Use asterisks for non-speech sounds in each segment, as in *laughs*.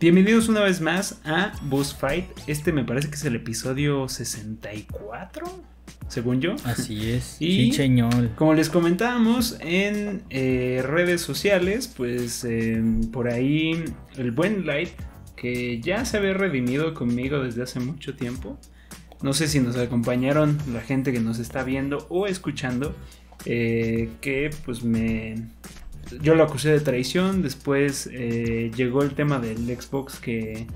Bienvenidos una vez más a Boss Fight. Este me parece que es el episodio 64, según yo. Así es. *laughs* Y sí, señor. Como les comentábamos en eh, redes sociales, pues eh, por ahí el buen Light, que ya se había redimido conmigo desde hace mucho tiempo. No sé si nos acompañaron la gente que nos está viendo o escuchando, eh, que pues me... Yo lo acusé de traición, después eh, llegó el tema del Xbox que,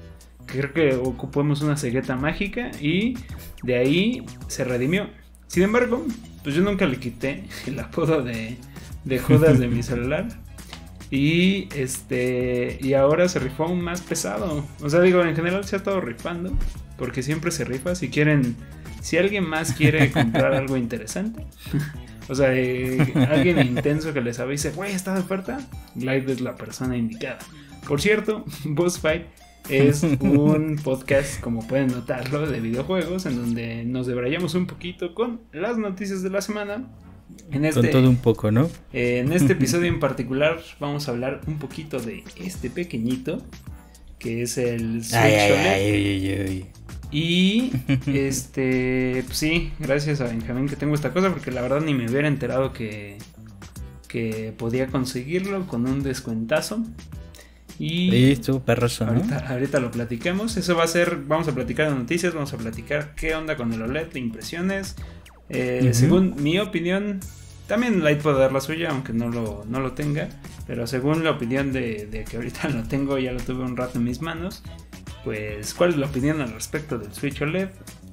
que creo que ocupamos una cegueta mágica y de ahí se redimió. Sin embargo, pues yo nunca le quité *laughs* el apodo de, de Judas de mi *laughs* celular. Y este. Y ahora se rifó aún más pesado. O sea, digo, en general se ha estado rifando. Porque siempre se rifa. Si quieren. Si alguien más quiere *laughs* comprar algo interesante. O sea, eh, alguien intenso que les avise, güey, está de oferta. Live es la persona indicada. Por cierto, *laughs* Boss Fight es un podcast, como pueden notarlo, de videojuegos, en donde nos debrayamos un poquito con las noticias de la semana. En este, con todo un poco, ¿no? Eh, en este *laughs* episodio en particular vamos a hablar un poquito de este pequeñito, que es el Switch Ay, ay, OLED. ay, ay, ay. Y *laughs* este, pues sí, gracias a Benjamín que tengo esta cosa, porque la verdad ni me hubiera enterado que, que podía conseguirlo con un descuentazo. Y estuvo perroso, ¿no? ahorita, ahorita lo platicamos. Eso va a ser, vamos a platicar de noticias, vamos a platicar qué onda con el OLED, de impresiones. Eh. Según mi opinión, también Light puede dar la suya, aunque no lo, no lo tenga. Pero según la opinión de, de que ahorita *laughs* lo tengo, ya lo tuve un rato en mis manos. Pues, ¿cuál es la opinión al respecto del Switch OLED?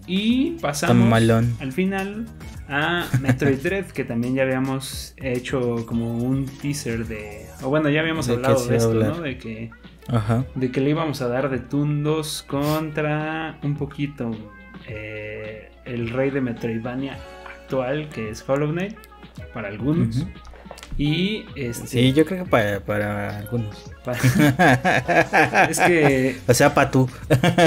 Y pasamos al final a Metroid *laughs* Dread, que también ya habíamos hecho como un teaser de. O bueno, ya habíamos ¿De qué hablado de esto, hablar? ¿no? De que Ajá. de que le íbamos a dar de tundos contra un poquito eh, el rey de Metroidvania actual, que es Hollow Knight, para algunos. Ujú. Y este. Sí, yo creo que para, para algunos. *laughs* es que. O sea, para tú.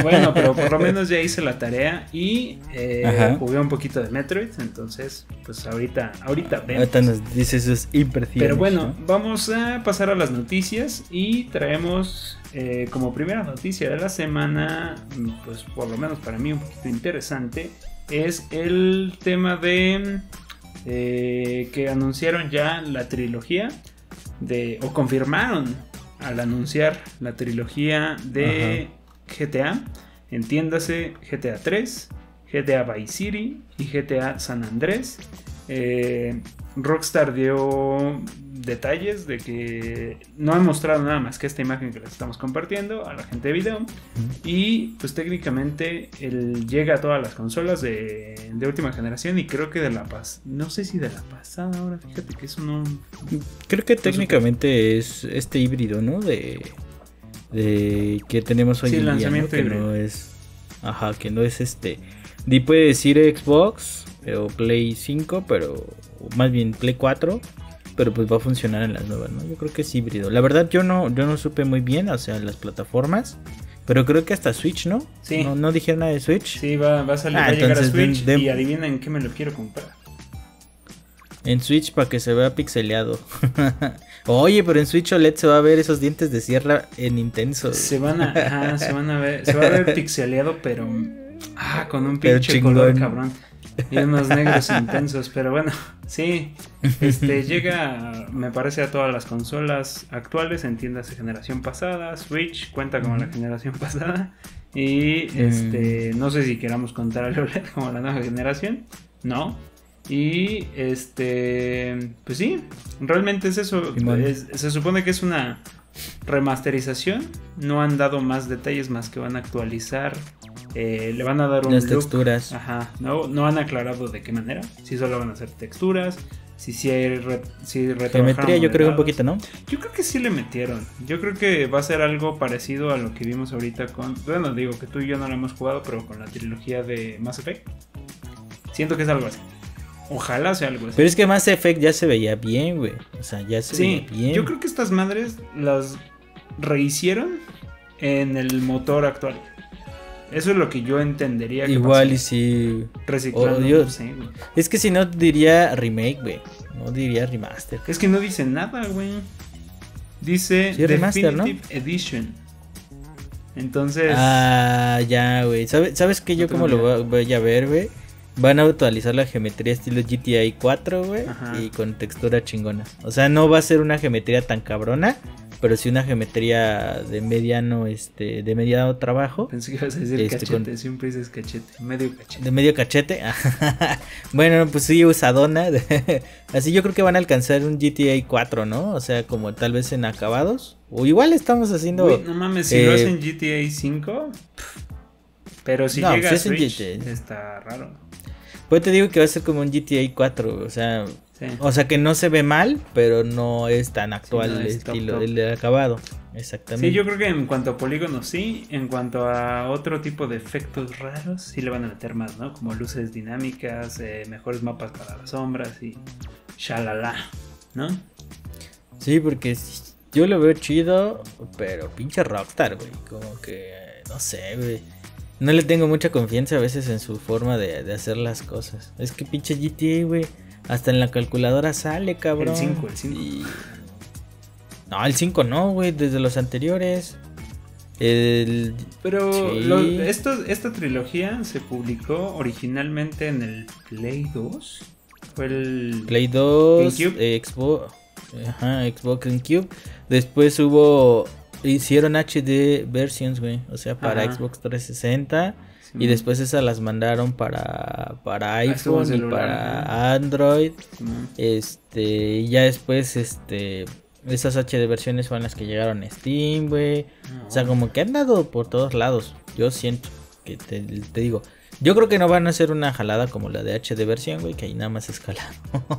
Bueno, pero por lo *laughs* menos ya hice la tarea y eh, jugué un poquito de Metroid. Entonces, pues ahorita, ahorita vemos. Ahorita nos dices sus impresiones. Pero bueno, ¿no? vamos a pasar a las noticias y traemos eh, como primera noticia de la semana, pues por lo menos para mí un poquito interesante, es el tema de eh, que anunciaron ya la trilogía de, o confirmaron al anunciar la trilogía de GTA, entiéndase GTA 3, GTA Vice City y GTA San Andrés. Eh, Rockstar dio detalles de que no han mostrado nada más que esta imagen que les estamos compartiendo a la gente de video. Y pues técnicamente él llega a todas las consolas de, de última generación y creo que de la paz. No sé si de la pasada ahora, fíjate que eso no... Creo que técnicamente es este híbrido, ¿no? De, de que tenemos hoy Sí, en día, ¿no? lanzamiento Que híbrido. no es. Ajá, que no es este. Di puede decir Xbox o Play 5, pero. Más bien Play 4. Pero pues va a funcionar en las nuevas, ¿no? Yo creo que es híbrido. La verdad, yo no, yo no supe muy bien, o sea, las plataformas. Pero creo que hasta Switch, ¿no? Sí. No, no dijeron nada de Switch. Sí, va, va a salir, Ah, va a llegar a entonces, Switch de- de- y adivinen qué me lo quiero comprar. En Switch para que se vea pixeleado. *laughs* Oye, pero en Switch OLED se va a ver esos dientes de sierra en intenso. Se van a, se van a ver, se va a ver *laughs* pixeleado, pero ah, con un pinche color cabrón. Y unos negros intensos, pero bueno, sí, este llega, me parece, a todas las consolas actuales, entiéndase generación pasada, Switch cuenta como la generación pasada. Y este, no sé si queramos contar el OLED como la nueva generación, no. Y este, pues sí, realmente es eso. Es- se supone que es una remasterización. No han dado más detalles más que van a actualizar. Eh, le van a dar un Las look. texturas. Ajá. No, no han aclarado de qué manera. Si solo van a hacer texturas. Si sí hay re- si Geometría yo creo un modelados. poquito, ¿no? Yo creo que sí le metieron. Yo creo que va a ser algo parecido a lo que vimos ahorita con. Bueno, digo que tú y yo no lo hemos jugado, pero con la trilogía de Mass Effect. Siento que es algo así. Ojalá sea algo así. Pero es que Mass Effect ya se veía bien, güey. O sea, ya se sí, veía bien. yo creo que estas madres las rehicieron en el motor actual. Eso es lo que yo entendería que Igual y pasó. si... reciclando. no sé, güey. Es que si no diría remake, güey. No diría remaster. Es que no dice nada, güey. Dice Sí, remaster, ¿no? Definitive Edition. Entonces. Ah, ya, güey. ¿Sabes, ¿Sabes qué? Yo como lo voy, a ver, güey. Van a actualizar la geometría estilo GTA 4, güey. Y con textura chingona. O sea, no va a ser una geometría tan cabrona. Pero sí una geometría de mediano, este, de mediano trabajo. Pensé que ibas a decir Este, cachete, con- siempre dices cachete, medio cachete. De medio cachete. *laughs* bueno, pues sí, usadona. *laughs* Así yo creo que van a alcanzar un GTA 4, ¿no? O sea, como tal vez en acabados. O igual estamos haciendo. Güey, no mames, si lo eh, hacen GTA 5. pff, Pero si No, llega pues a es en Switch, GTA. está raro. Pues te digo que va a ser como un GTA 4. O sea, Sí. o sea que no se ve mal, pero no es tan actual Sí, no el es estilo top. del acabado. Exactamente. Sí, yo creo que en cuanto a polígonos sí, en cuanto a otro tipo de efectos raros, sí le van a meter más, ¿no? Como luces dinámicas, eh, mejores mapas para las sombras y shalala, ¿no? Sí, porque yo lo veo chido, pero pinche Rockstar, güey. Como que, no sé, güey. No le tengo mucha confianza a veces en su forma de, de hacer las cosas. Es que pinche GTA, güey. Hasta en la calculadora sale, cabrón. El 5, el 5. Y- No, el 5 no, güey. Desde los anteriores. El... Pero Sí. lo- esto- esta trilogía se publicó originalmente en el Play 2. Fue el... Play 2, GameCube. eh, Xbox, ajá, Xbox GameCube. Después hubo, hicieron HD versions, güey, o sea, para Ajá. Xbox 360. Y después esas las mandaron para, para en iPhone y para Android. Este, y ya después, este, esas HD versiones fueron las que llegaron a Steam, güey. O sea, como que han dado por todos lados. Yo siento que te, te digo. Yo creo que no van a hacer una jalada como la de HD versión, güey, que ahí nada más escalaron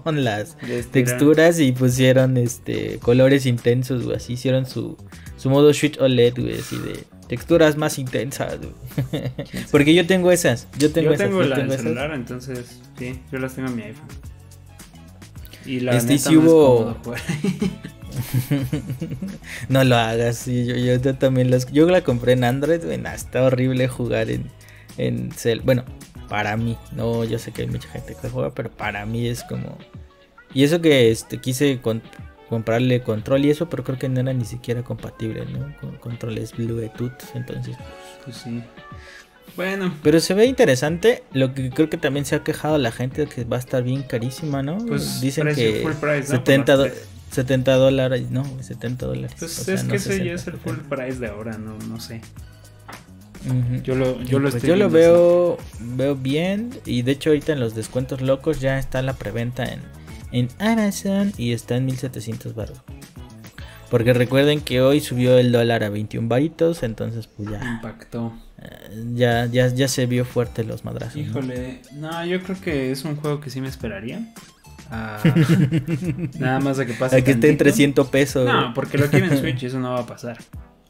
*laughs* las texturas y pusieron este colores intensos, güey. Así hicieron su, su modo Switch OLED, güey, así de texturas más intensas, güey. Porque yo tengo esas, yo tengo yo esas, tengo yo la tengo del esas. celular, entonces sí, yo las tengo en mi iPhone. Y la Este, neta sí no es hubo- *laughs* no lo hagas, sí, yo, yo, yo también las, yo la compré en Android, güey, nah, está horrible jugar en, en cel, bueno, para mí, no, yo sé que hay mucha gente que juega, pero para mí es como, y eso que este, quise con- comprarle control y eso, pero creo que no era ni siquiera compatible, ¿no? Con controles Bluetooth, entonces, Pues sí. Bueno, pero se ve interesante, lo que creo que también se ha quejado la gente que va a estar bien carísima, ¿no? pues Dicen que full price, ¿no? 70, Por do- las tres. 70 dólares, no, 70 dólares. Pues o sea, es no que ese 60, ya es el full 70. price de ahora, no, no sé. Yo lo, yo lo pues estoy yo lo así. veo veo bien y de hecho ahorita en los descuentos locos ya está la preventa en, en Amazon y está en 1700 baros. Porque recuerden que hoy subió el dólar a 21 varitos, entonces pues ya Impactó. eh, ya ya, ya se vio fuerte los madrazos. Híjole, no, yo creo que es un juego que sí me esperaría. Ah, *laughs* nada más de que pase. A que esté en tantito. 300 pesos. No, porque lo quieren en Switch y eso no va a pasar.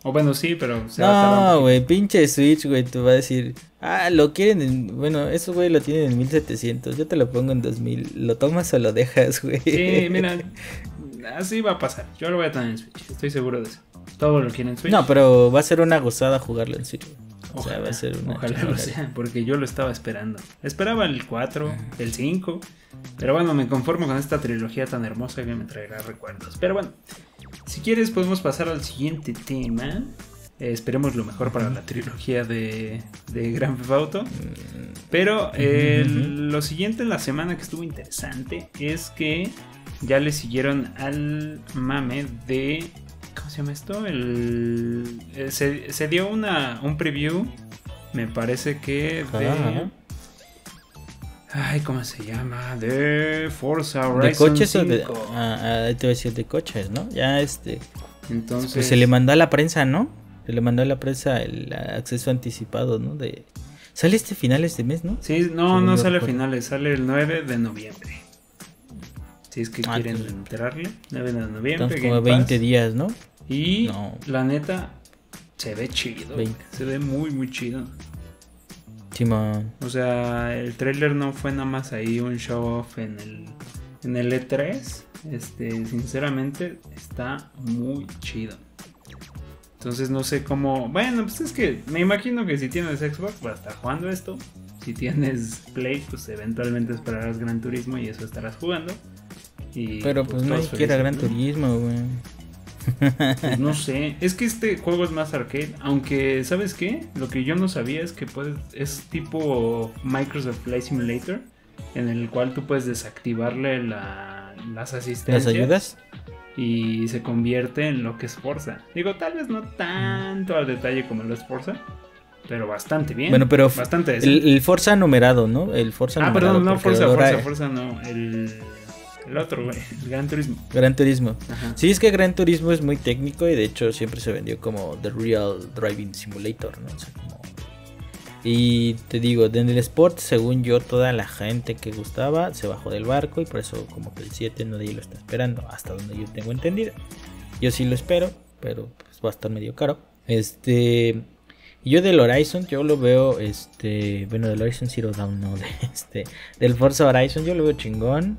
O bueno, sí, pero se va No, güey, pinche Switch, güey, tú vas a decir, ah, lo quieren en, bueno, eso, güey, lo tienen en 1700, yo te lo pongo en 2000, ¿lo tomas o lo dejas, güey? Sí, mira, *laughs* así va a pasar. Yo lo voy a tener en Switch, estoy seguro de eso. Todo lo quieren en Switch. No, pero va a ser una gozada jugarlo en Switch. güey. O sea, Ojalá, va a ser una ojalá lo sea, porque yo lo estaba esperando. Esperaba el 4, el 5, pero bueno, me conformo con esta trilogía tan hermosa que me traerá recuerdos. Pero bueno, si quieres podemos pasar al siguiente tema. Eh, esperemos lo mejor para la trilogía de, de Grand Theft Auto. Pero eh, lo siguiente en la semana que estuvo interesante es que ya le siguieron al mame de... ¿Cómo se llama esto? El, eh, se, se dio una, un preview, me parece que de... Ajá. Ay, ¿cómo se llama? De Forza ¿De Horizon coches o 5. de.? Ah, ah, te voy a decir de coches, ¿no? Ya este. Entonces... Pues se le mandó a la prensa, ¿no? Se le mandó a la prensa el acceso anticipado, ¿no? De. Sale este finales de mes, ¿no? Sí, no, no sale finales, sale el 9 de noviembre. Si es que Ah, quieren entonces- enterarle, 9 de noviembre. Entonces Game como 20 Pass. días, ¿no? Y No. la neta, se ve chido. 20. Se ve muy, muy chido. Simón. O sea, el trailer no fue nada más ahí un show off en el, en el E3. Este, sinceramente, está muy chido. Entonces no sé cómo. Bueno, pues es que me imagino que si tienes Xbox a estar jugando esto. Si tienes Play, pues eventualmente esperarás Gran Turismo y eso estarás jugando. Y, Pero pues nadie quiere felices, Gran ¿no? Turismo, güey. Pues *laughs* no sé, es que este juego es más arcade, aunque ¿sabes qué? Lo que yo no sabía es que puedes, es tipo Microsoft Flight Simulator, en el cual tú puedes desactivarle la, las asistencias. ¿Las ayudas? Y se convierte en lo que es Forza. Digo, tal vez no tanto al detalle como lo es Forza, pero bastante bien. Bueno, pero bastante el, el, Forza numerado, ¿no? El Forza ah, numerado. perdón, no Forza, Forza, Forza, no. El, el otro, güey. El *laughs* Gran Turismo. Gran Turismo. Ajá. Sí, es que Gran Turismo es muy técnico y de hecho siempre se vendió como The Real Driving Simulator, ¿no? O sea, como... Y te digo, en el Sport, según yo, toda la gente que gustaba se bajó del barco y por eso como que el 7 nadie lo está esperando, hasta donde yo tengo entendido. Yo sí lo espero, pero pues va a estar medio caro. Este, yo del Horizon, yo lo veo, este, bueno, del Horizon Zero Dawn, no, *laughs* de este, del Forza Horizon, yo lo veo chingón.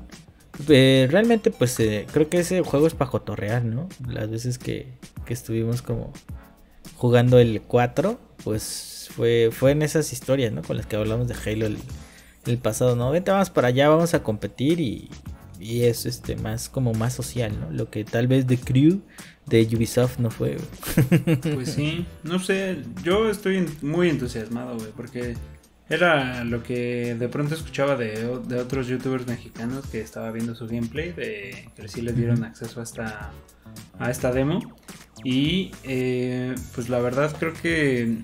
Eh, realmente, pues eh, creo que ese juego es para cotorrear, ¿no? Las veces que, que estuvimos como jugando el 4, pues fue, fue en esas historias, ¿no? Con las que hablamos de Halo el, el pasado, ¿no? Vente, vamos para allá, vamos a competir y, y es este más como más social, ¿no? Lo que tal vez The Crew de Ubisoft no fue. Pues sí, no sé, yo estoy muy entusiasmado, güey, porque era lo que de pronto escuchaba de, de, otros youtubers mexicanos que estaba viendo su gameplay, de que sí les dieron acceso a esta, a esta demo. Y eh, pues la verdad creo que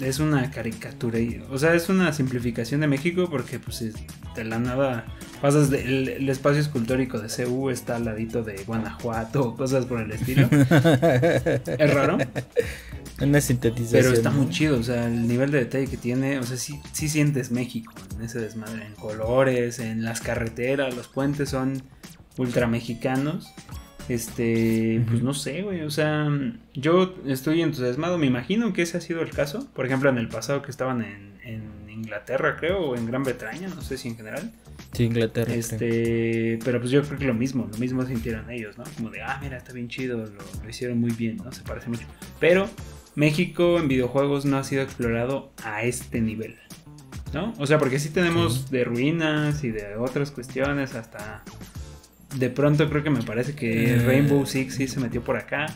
es una caricatura, o sea, es una simplificación de México porque pues de la nada pasas del el espacio escultórico de CU está al ladito de Guanajuato, cosas por el estilo. *laughs* es raro. Una sintetización. Pero está muy chido, o sea, el nivel de detalle que tiene, o sea, sí, sí sientes México en ese desmadre, en colores, en las carreteras, los puentes son ultra mexicanos. Este, pues no sé, güey, o sea, yo estoy entusiasmado, me imagino que ese ha sido el caso. Por ejemplo, en el pasado que estaban en, en Inglaterra, creo, o en Gran Bretaña, no sé si en general. Sí, Inglaterra. Este, pero pues yo creo que lo mismo, lo mismo sintieron ellos, ¿no? Como de, ah, mira, está bien chido, lo, lo hicieron muy bien, ¿no? Se parece mucho. Pero México en videojuegos no ha sido explorado a este nivel. ¿No? O sea, porque sí tenemos sí. de ruinas y de otras cuestiones hasta de pronto creo que me parece que eh, Rainbow Six sí se metió por acá.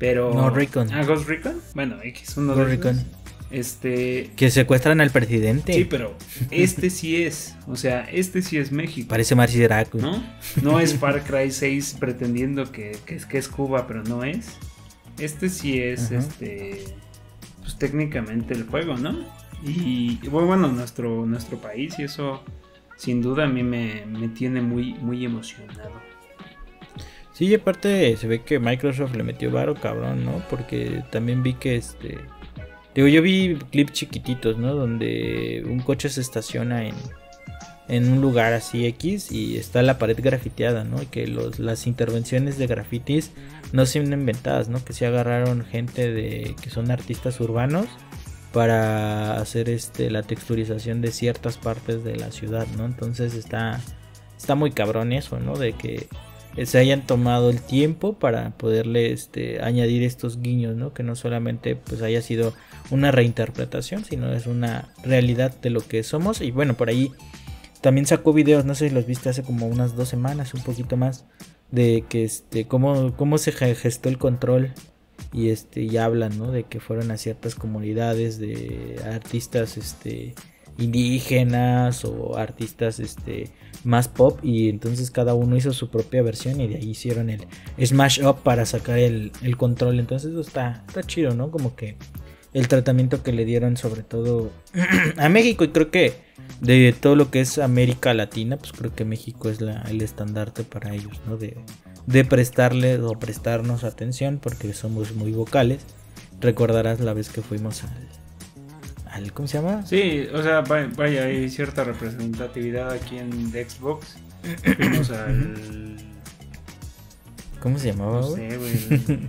Pero. No, Recon. Ah, Ghost Recon. Bueno, X, uno de Recon. Este. Que secuestran al presidente. Sí, pero este sí es. O sea, este sí es México. Parece Marcy Draco. ¿No? No es Far Cry 6 pretendiendo que, que, es, que es Cuba, pero no es. Este sí es, uh -huh. este. Pues técnicamente el juego, ¿no? Y, y bueno, nuestro, nuestro país y eso sin duda a mí me, me, tiene muy, muy emocionado. Sí, y aparte se ve que Microsoft le metió varo cabrón, ¿no? Porque también vi que este... Digo, yo vi clips chiquititos, ¿no? Donde un coche se estaciona en, en un lugar así X y está la pared grafiteada, ¿no? Y que los, las intervenciones de grafitis no son inventadas, ¿no? Que se agarraron gente de que son artistas urbanos para hacer este la texturización de ciertas partes de la ciudad, ¿no? Entonces está está muy cabrón eso, ¿no? De que se hayan tomado el tiempo para poderle este añadir estos guiños, ¿no? Que no solamente pues haya sido una reinterpretación, sino es una realidad de lo que somos y bueno, por ahí también sacó videos, no sé si los viste hace como unas dos semanas, un poquito más de que este cómo cómo se gestó el control y este ya hablan ¿no? de que fueron a ciertas comunidades de artistas este indígenas o artistas este más pop y entonces cada uno hizo su propia versión y de ahí hicieron el smash up para sacar el, el control entonces eso está, está chido no como que el tratamiento que le dieron sobre todo *clears throat* a México y creo que de todo lo que es América Latina pues creo que México es la, el estandarte para ellos no de de prestarle o prestarnos atención porque somos muy vocales. Recordarás la vez que fuimos al, al ¿cómo se llama? Sí, o sea, vaya, hay cierta representatividad aquí en Xbox. Fuimos *coughs* al ¿Cómo se llamaba? No sé, güey. *laughs*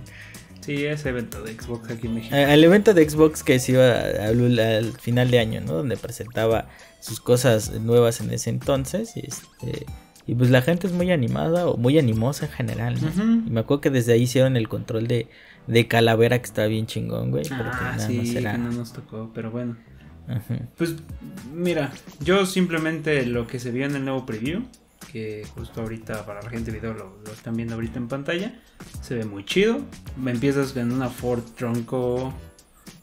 Sí, ese evento de Xbox aquí en México. El evento de Xbox que se iba al, al, final de año, ¿no? Donde presentaba sus cosas nuevas en ese entonces. Y este y pues la gente es muy animada o muy animosa en general, ¿no? Uh -huh. Y me acuerdo que desde ahí hicieron el control de, de calavera que está bien chingón, güey. Ah, nada sí, era... que no nos tocó, pero bueno. Uh -huh. Pues mira, yo simplemente lo que se vio en el nuevo preview que justo ahorita para la gente video lo, lo están viendo ahorita en pantalla. Se ve muy chido. Empiezas en una Ford Tronco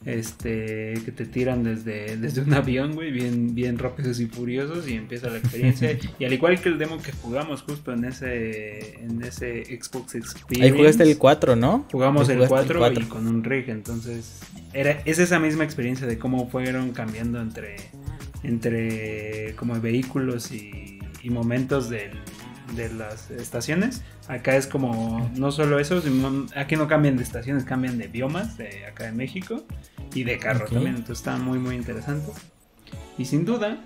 este que te tiran desde, desde un avión, güey, bien, bien rápidos y furiosos y empieza la experiencia. *laughs* y al igual que el demo que jugamos justo en ese en ese Xbox Experience. Ahí jugaste el 4, ¿no? Jugamos el jugaste 4, y con un rig, entonces era es esa misma experiencia de cómo fueron cambiando entre entre como vehículos y, y momentos del, de las estaciones. Acá es como no solo eso, sino aquí no cambian de estaciones, cambian de biomas de acá de México y de carro también. Entonces está muy muy interesante. Y sin duda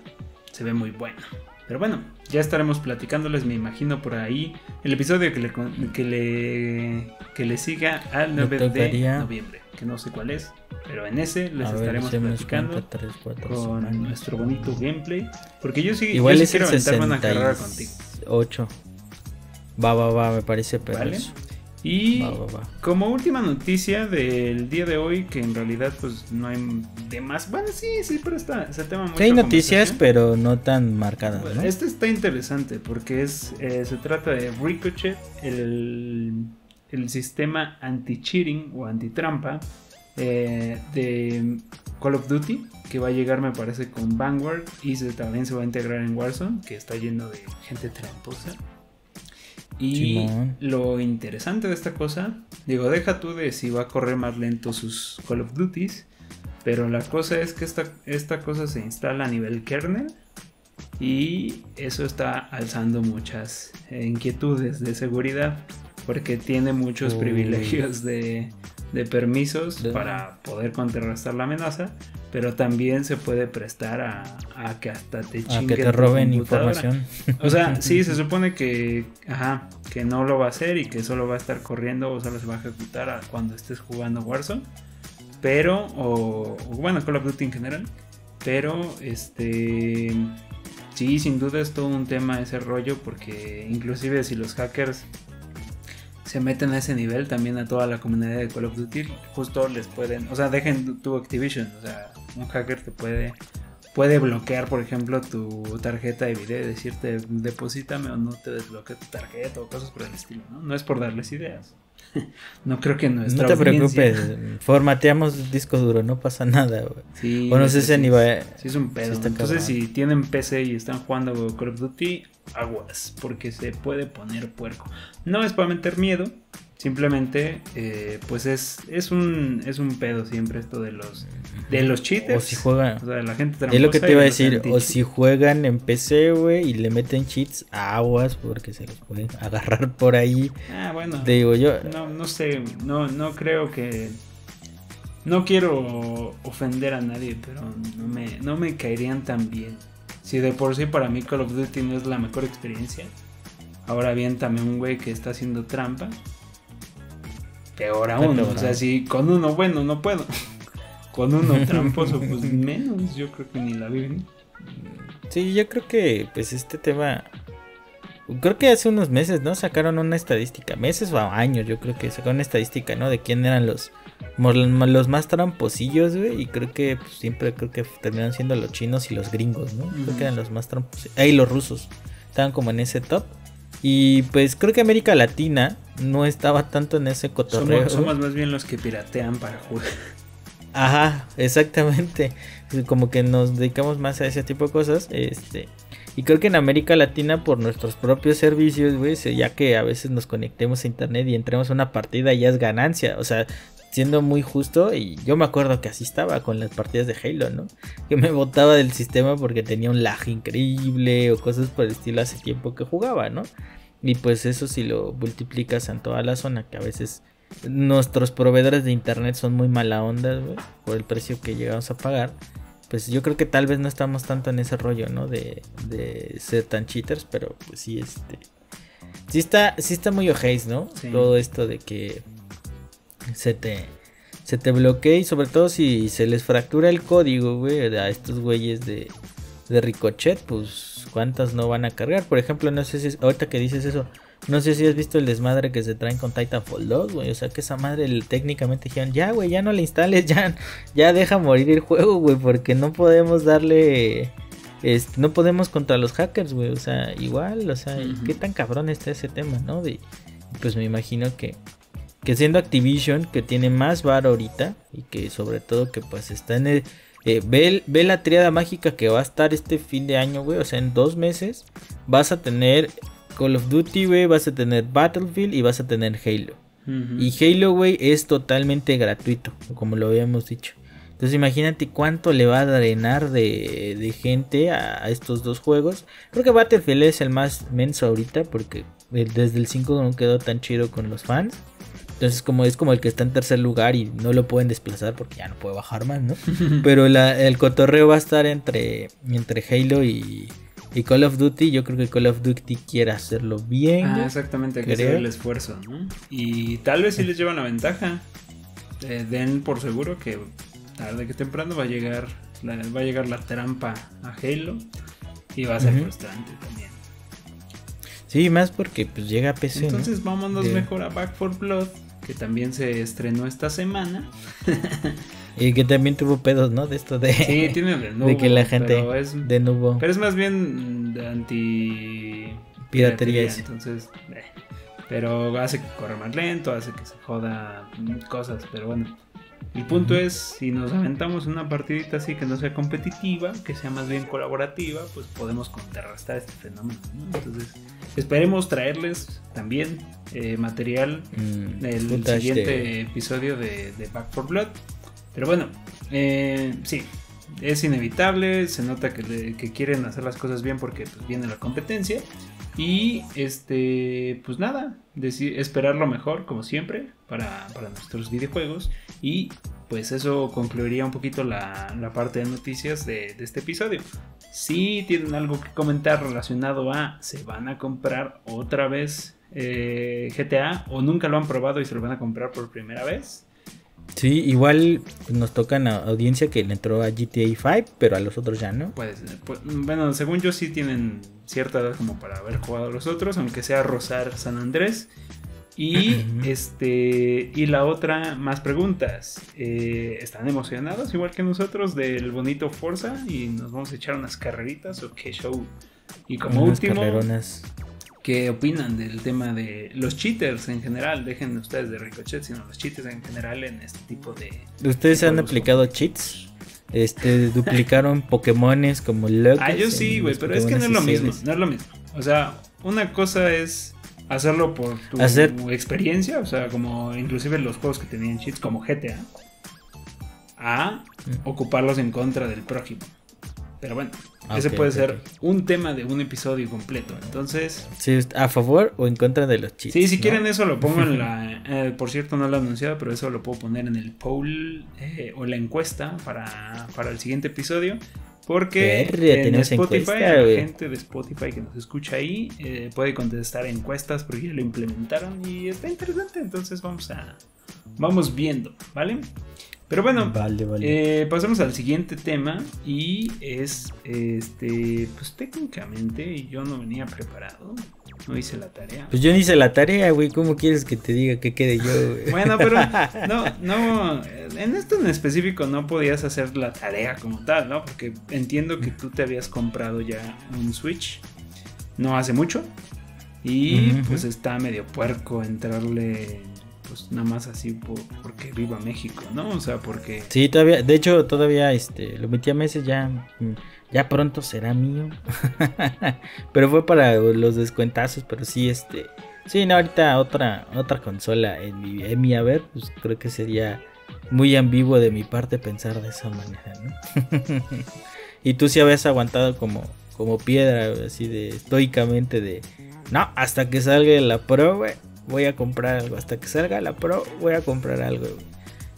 se ve muy bueno. Pero bueno, ya estaremos platicándoles, me imagino por ahí el episodio que le que le que le siga al Me 9 de noviembre, que no sé cuál es, pero en ese les A ver, estaremos se me platicando cuenta, tres, cuatro con nuestro bonito gameplay, porque yo sí, Igual yo es quiero aventarme una carrera contigo. 68. Va, va, va, me parece pero ¿Vale? Y Va, va, va. como última noticia del día de hoy, que en realidad pues no hay de más. Bueno, sí, sí, pero está ese tema mucha Sí, hay noticias, pero no tan marcadas, Bueno, ¿no? Este está interesante porque es eh, se trata de Ricochet, el, el sistema anti-cheating o anti-trampa eh, de Call of Duty que va a llegar me parece con Vanguard y se, también se va a integrar en Warzone que está lleno de gente tramposa. Y lo interesante de esta cosa, digo, deja tú de si va a correr más lento sus Call of Duties, pero la cosa es que esta, esta cosa se instala a nivel kernel y eso está alzando muchas eh, inquietudes de seguridad porque tiene muchos Uy. privilegios de, de permisos De- para poder contrarrestar la amenaza, pero también se puede prestar a, a que hasta te A chinguen que te roben información. O sea, *laughs* sí, se supone que, ajá, que no lo va a hacer y que solo va a estar corriendo o solo se va a ejecutar a- cuando estés jugando Warzone. Pero, o, o bueno, Call of Duty en general. Pero, este, sí, sin duda es todo un tema ese rollo porque inclusive si los hackers se meten a ese nivel, también a toda la comunidad de Call of Duty, justo les pueden, o sea, dejen tu Activision, o sea, un hacker te puede puede bloquear, por ejemplo, tu tarjeta de video y decirte deposítame o no te desbloquee tu tarjeta o cosas por el estilo, ¿no? No es por darles ideas. *laughs* no creo que nuestra No te audiencia- preocupes, formateamos disco duro, no pasa nada, güey. Sí, Bueno, ni va- sí es un pedo. sí Entonces, si tienen PC y están jugando Call of Duty, aguas, porque se puede poner puerco. No es para meter miedo, simplemente, eh, pues es, es un es un pedo siempre esto de los de los cheaters. O si juegan. O sea, la gente Es lo que te iba a decir, o si juegan en PC, güey, y le meten cheats, aguas, porque se los pueden *laughs* agarrar por ahí. Ah, bueno. Te digo yo, No, no sé, no, no creo que. No quiero ofender a nadie, pero no me, no me caerían tan bien. Si de por sí para mí Call of Duty no es la mejor experiencia. Ahora bien, también un güey que está haciendo trampa. Peor aún. peor O sea, si con uno bueno no puedo. *laughs* Con uno *laughs* tramposo, pues menos. Yo creo que ni la viven. Sí, yo creo que pues este tema creo que hace unos meses, ¿no? Sacaron una estadística, meses o años, yo creo que sacaron una estadística, ¿no? De quién eran los los más tramposillos, güey, y creo que pues, siempre creo que terminaron siendo los chinos y los gringos, ¿no? Creo que eran los más tramposillos. Ah, y los rusos. Estaban como en ese top. Y pues creo que América Latina no estaba tanto en ese cotorreo. Somos, somos más bien los que piratean para jugar. Ajá, exactamente. Como que nos dedicamos más a ese tipo de cosas. Este. Y creo que en América Latina, por nuestros propios servicios, güey, ya que a veces nos conectemos a internet y entremos a una partida, ya es ganancia. O sea, siendo muy justo, y yo me acuerdo que así estaba con las partidas de Halo, ¿no? Que me botaba del sistema porque tenía un lag increíble o cosas por el estilo hace tiempo que jugaba, ¿no? Y pues eso si lo multiplicas en toda la zona, que a veces nuestros proveedores de internet son muy mala onda, güey, por el precio que llegamos a pagar. Pues yo creo que tal vez no estamos tanto en ese rollo, ¿no? De, de ser tan cheaters, pero pues sí, este. Sí está, sí está muy ojéis, ¿no? Sí. Todo esto de que se te, se te bloquee y sobre todo si se les fractura el código, güey, a estos güeyes de, de Ricochet, pues cuántas no van a cargar. Por ejemplo, no sé si, ahorita que dices eso, no sé si has visto el desmadre que se traen con Titanfall 2, güey. O sea, que esa madre le- técnicamente dijeron, ya, güey, ya no le instales, *laughs* ya, ya deja morir el juego, güey, porque no podemos darle este, no podemos contra los hackers, güey. O sea, igual, o sea, qué tan cabrón está ese tema, ¿no? De, pues me imagino que, que siendo Activision, que tiene más bar ahorita, y que sobre todo que pues está en el... Eh, ve, ve, la triada mágica que va a estar este fin de año, güey. O sea, en dos meses vas a tener Call of Duty, güey. Vas a tener Battlefield y vas a tener Halo. Y Halo, güey, es totalmente gratuito, como lo habíamos dicho. Entonces imagínate cuánto le va a drenar de, gente a, estos dos juegos. Creo que Battlefield es el más menso ahorita porque desde el 5 no quedó tan chido con los fans. Entonces como es como el que está en tercer lugar y no lo pueden desplazar porque ya no puede bajar más, ¿no? *laughs* Pero el cotorreo va a estar entre, entre Halo y, Call of Duty. Yo creo que Call of Duty quiere hacerlo bien. Ah, exactamente, hay que hacer el esfuerzo, ¿no? Y tal vez si les llevan la ventaja. Eh, den por seguro que tarde que temprano va a llegar la, va a llegar la trampa a Halo y va a ser frustrante también. Sí, más porque pues llega a PC. Entonces vámonos mejor a Back for Blood, que también se estrenó esta semana. *laughs* y que también tuvo pedos, ¿no? De esto de. Sí, tiene de nuevo. *laughs* De que la gente. Pero es, de nuevo. Pero es más bien de anti. Piratería. Entonces. Eh, pero hace que corra más lento, hace que se joda cosas, pero bueno. El punto es, si nos aventamos una partidita así que no sea competitiva, que sea más bien colaborativa, pues podemos contrarrestar este fenómeno. Entonces, esperemos traerles también eh, material en mm, el siguiente episodio de, Back for Blood. Pero bueno, eh, sí, es inevitable, se nota que, quieren hacer las cosas bien porque pues, viene la competencia. Y este, pues nada, esperar lo mejor, como siempre, para, nuestros videojuegos. Y pues eso concluiría un poquito la, parte de noticias de, este episodio. Si tienen algo que comentar relacionado a se van a comprar otra vez eh, GTA o nunca lo han probado y se lo van a comprar por primera vez, Sí, igual nos toca a audiencia que le entró a GTA 5, pero a los otros ya no. Pues, pues, bueno, según yo sí tienen cierta edad como para haber jugado a los otros, aunque sea Rosar San Andrés. Y este y la otra, más preguntas. Eh, ¿Están emocionados igual que nosotros del bonito Forza? Y nos vamos a echar unas carreritas o qué show. Y como último, qué opinan del tema de los cheaters en general. Dejen ustedes de Ricochet, sino los cheaters en general en este tipo de. ¿Ustedes han aplicado cheats? Este, *laughs* duplicaron Pokémones como locos. Ah, yo sí, güey, pero es que no es lo mismo. No es lo mismo. O sea, una cosa es hacerlo por tu experiencia, o sea, como inclusive los juegos que tenían cheats como GTA, a mm. ocuparlos en contra del prójimo. Pero bueno, Ah, Ese puede ser un tema de un episodio completo. Entonces. Sí, ¿A favor o en contra de los chistes? Sí, si quieren eso lo pongo en *laughs* la. Eh, por cierto, no lo he anunciado, pero eso lo puedo poner en el poll eh, o la encuesta para, para el siguiente episodio. Porque en Spotify, la gente de Spotify que nos escucha ahí eh, puede contestar encuestas porque ya lo implementaron y está interesante. Entonces vamos a. Vamos viendo, ¿vale? Pero bueno, eh, pasemos al siguiente tema y es, este, pues técnicamente yo no venía preparado, no hice la tarea. Pues yo no hice la tarea, güey, ¿cómo quieres que te diga que quede yo? Bueno, pero *laughs* no, no, en esto en específico no podías hacer la tarea como tal, ¿no? Porque entiendo que tú te habías comprado ya un Switch no hace mucho y pues está medio puerco entrarle pues nada más así porque viva México, ¿no? O sea, porque... Sí, todavía, de hecho, todavía este, lo metí a meses ya, ya pronto será mío. *laughs* pero fue para los descuentazos, pero sí, este... Sí, no, ahorita otra, otra consola en mi, en mi haber, pues creo que sería muy ambiguo de mi parte pensar de esa manera, ¿no? *laughs* y tú sí habías aguantado como, como piedra, así de estoicamente de... No, hasta que salga la prueba voy a comprar algo. Hasta que salga la Pro, voy a comprar algo.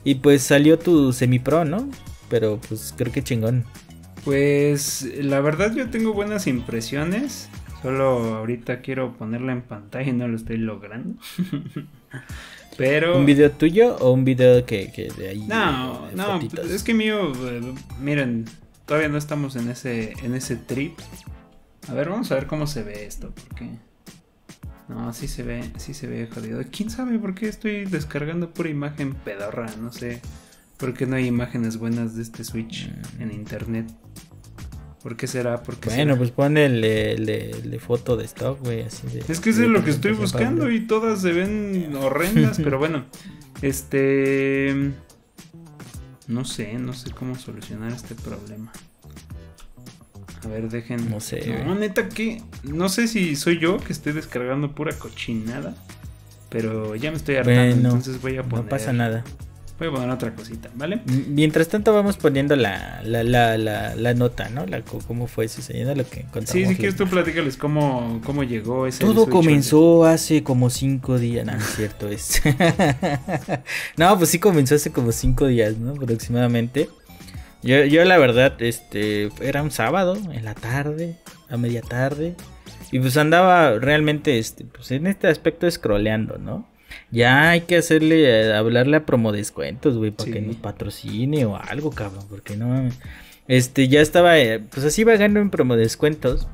Y pues salió tu semi Pro, ¿no? Pero pues creo que chingón. Pues la verdad yo tengo buenas impresiones. Solo ahorita quiero ponerla en pantalla y no lo estoy logrando. *laughs* Pero... ¿Un video tuyo o un video que, de ahí? No, no, es que mío, eh, miren, todavía no estamos en ese, en ese trip. A ver, vamos a ver cómo se ve esto, porque... No, sí se ve, sí se ve jodido. ¿Quién sabe por qué estoy descargando pura imagen pedorra? No sé por qué no hay imágenes buenas de este Switch mm. en internet. ¿Por qué será? ¿Por qué Bueno, será? pues pon el, de- el de- el de foto de stock, güey, así de... Es que eso es lo que estoy buscando y todas se ven horrendas, pero bueno, este... No sé, no sé cómo solucionar este problema. A ver, dejen... No sé, No, neta que... No sé si soy yo que estoy descargando pura cochinada, pero ya me estoy hartando, Bueno, entonces voy a poner... No pasa nada. Voy a poner otra cosita, ¿vale? Mientras tanto vamos poniendo la, la, la, la, la nota, ¿no? La, cómo fue sucediendo lo que encontramos. Sí, si quieres tú platícales cómo, cómo llegó ese... Todo comenzó hace como cinco días, no, no es cierto, es. *laughs* no, pues sí comenzó hace como cinco días, ¿no? Aproximadamente. Yo, yo la verdad, este, era un sábado, en la tarde, a media tarde. Y pues andaba realmente, este, pues en este aspecto scrolleando, ¿no? Ya hay que hacerle, eh, hablarle a promo descuentos, güey, para Sí. que nos patrocine o algo, cabrón, porque no mames. Este, ya estaba, eh, pues así vagando en promo descuentos.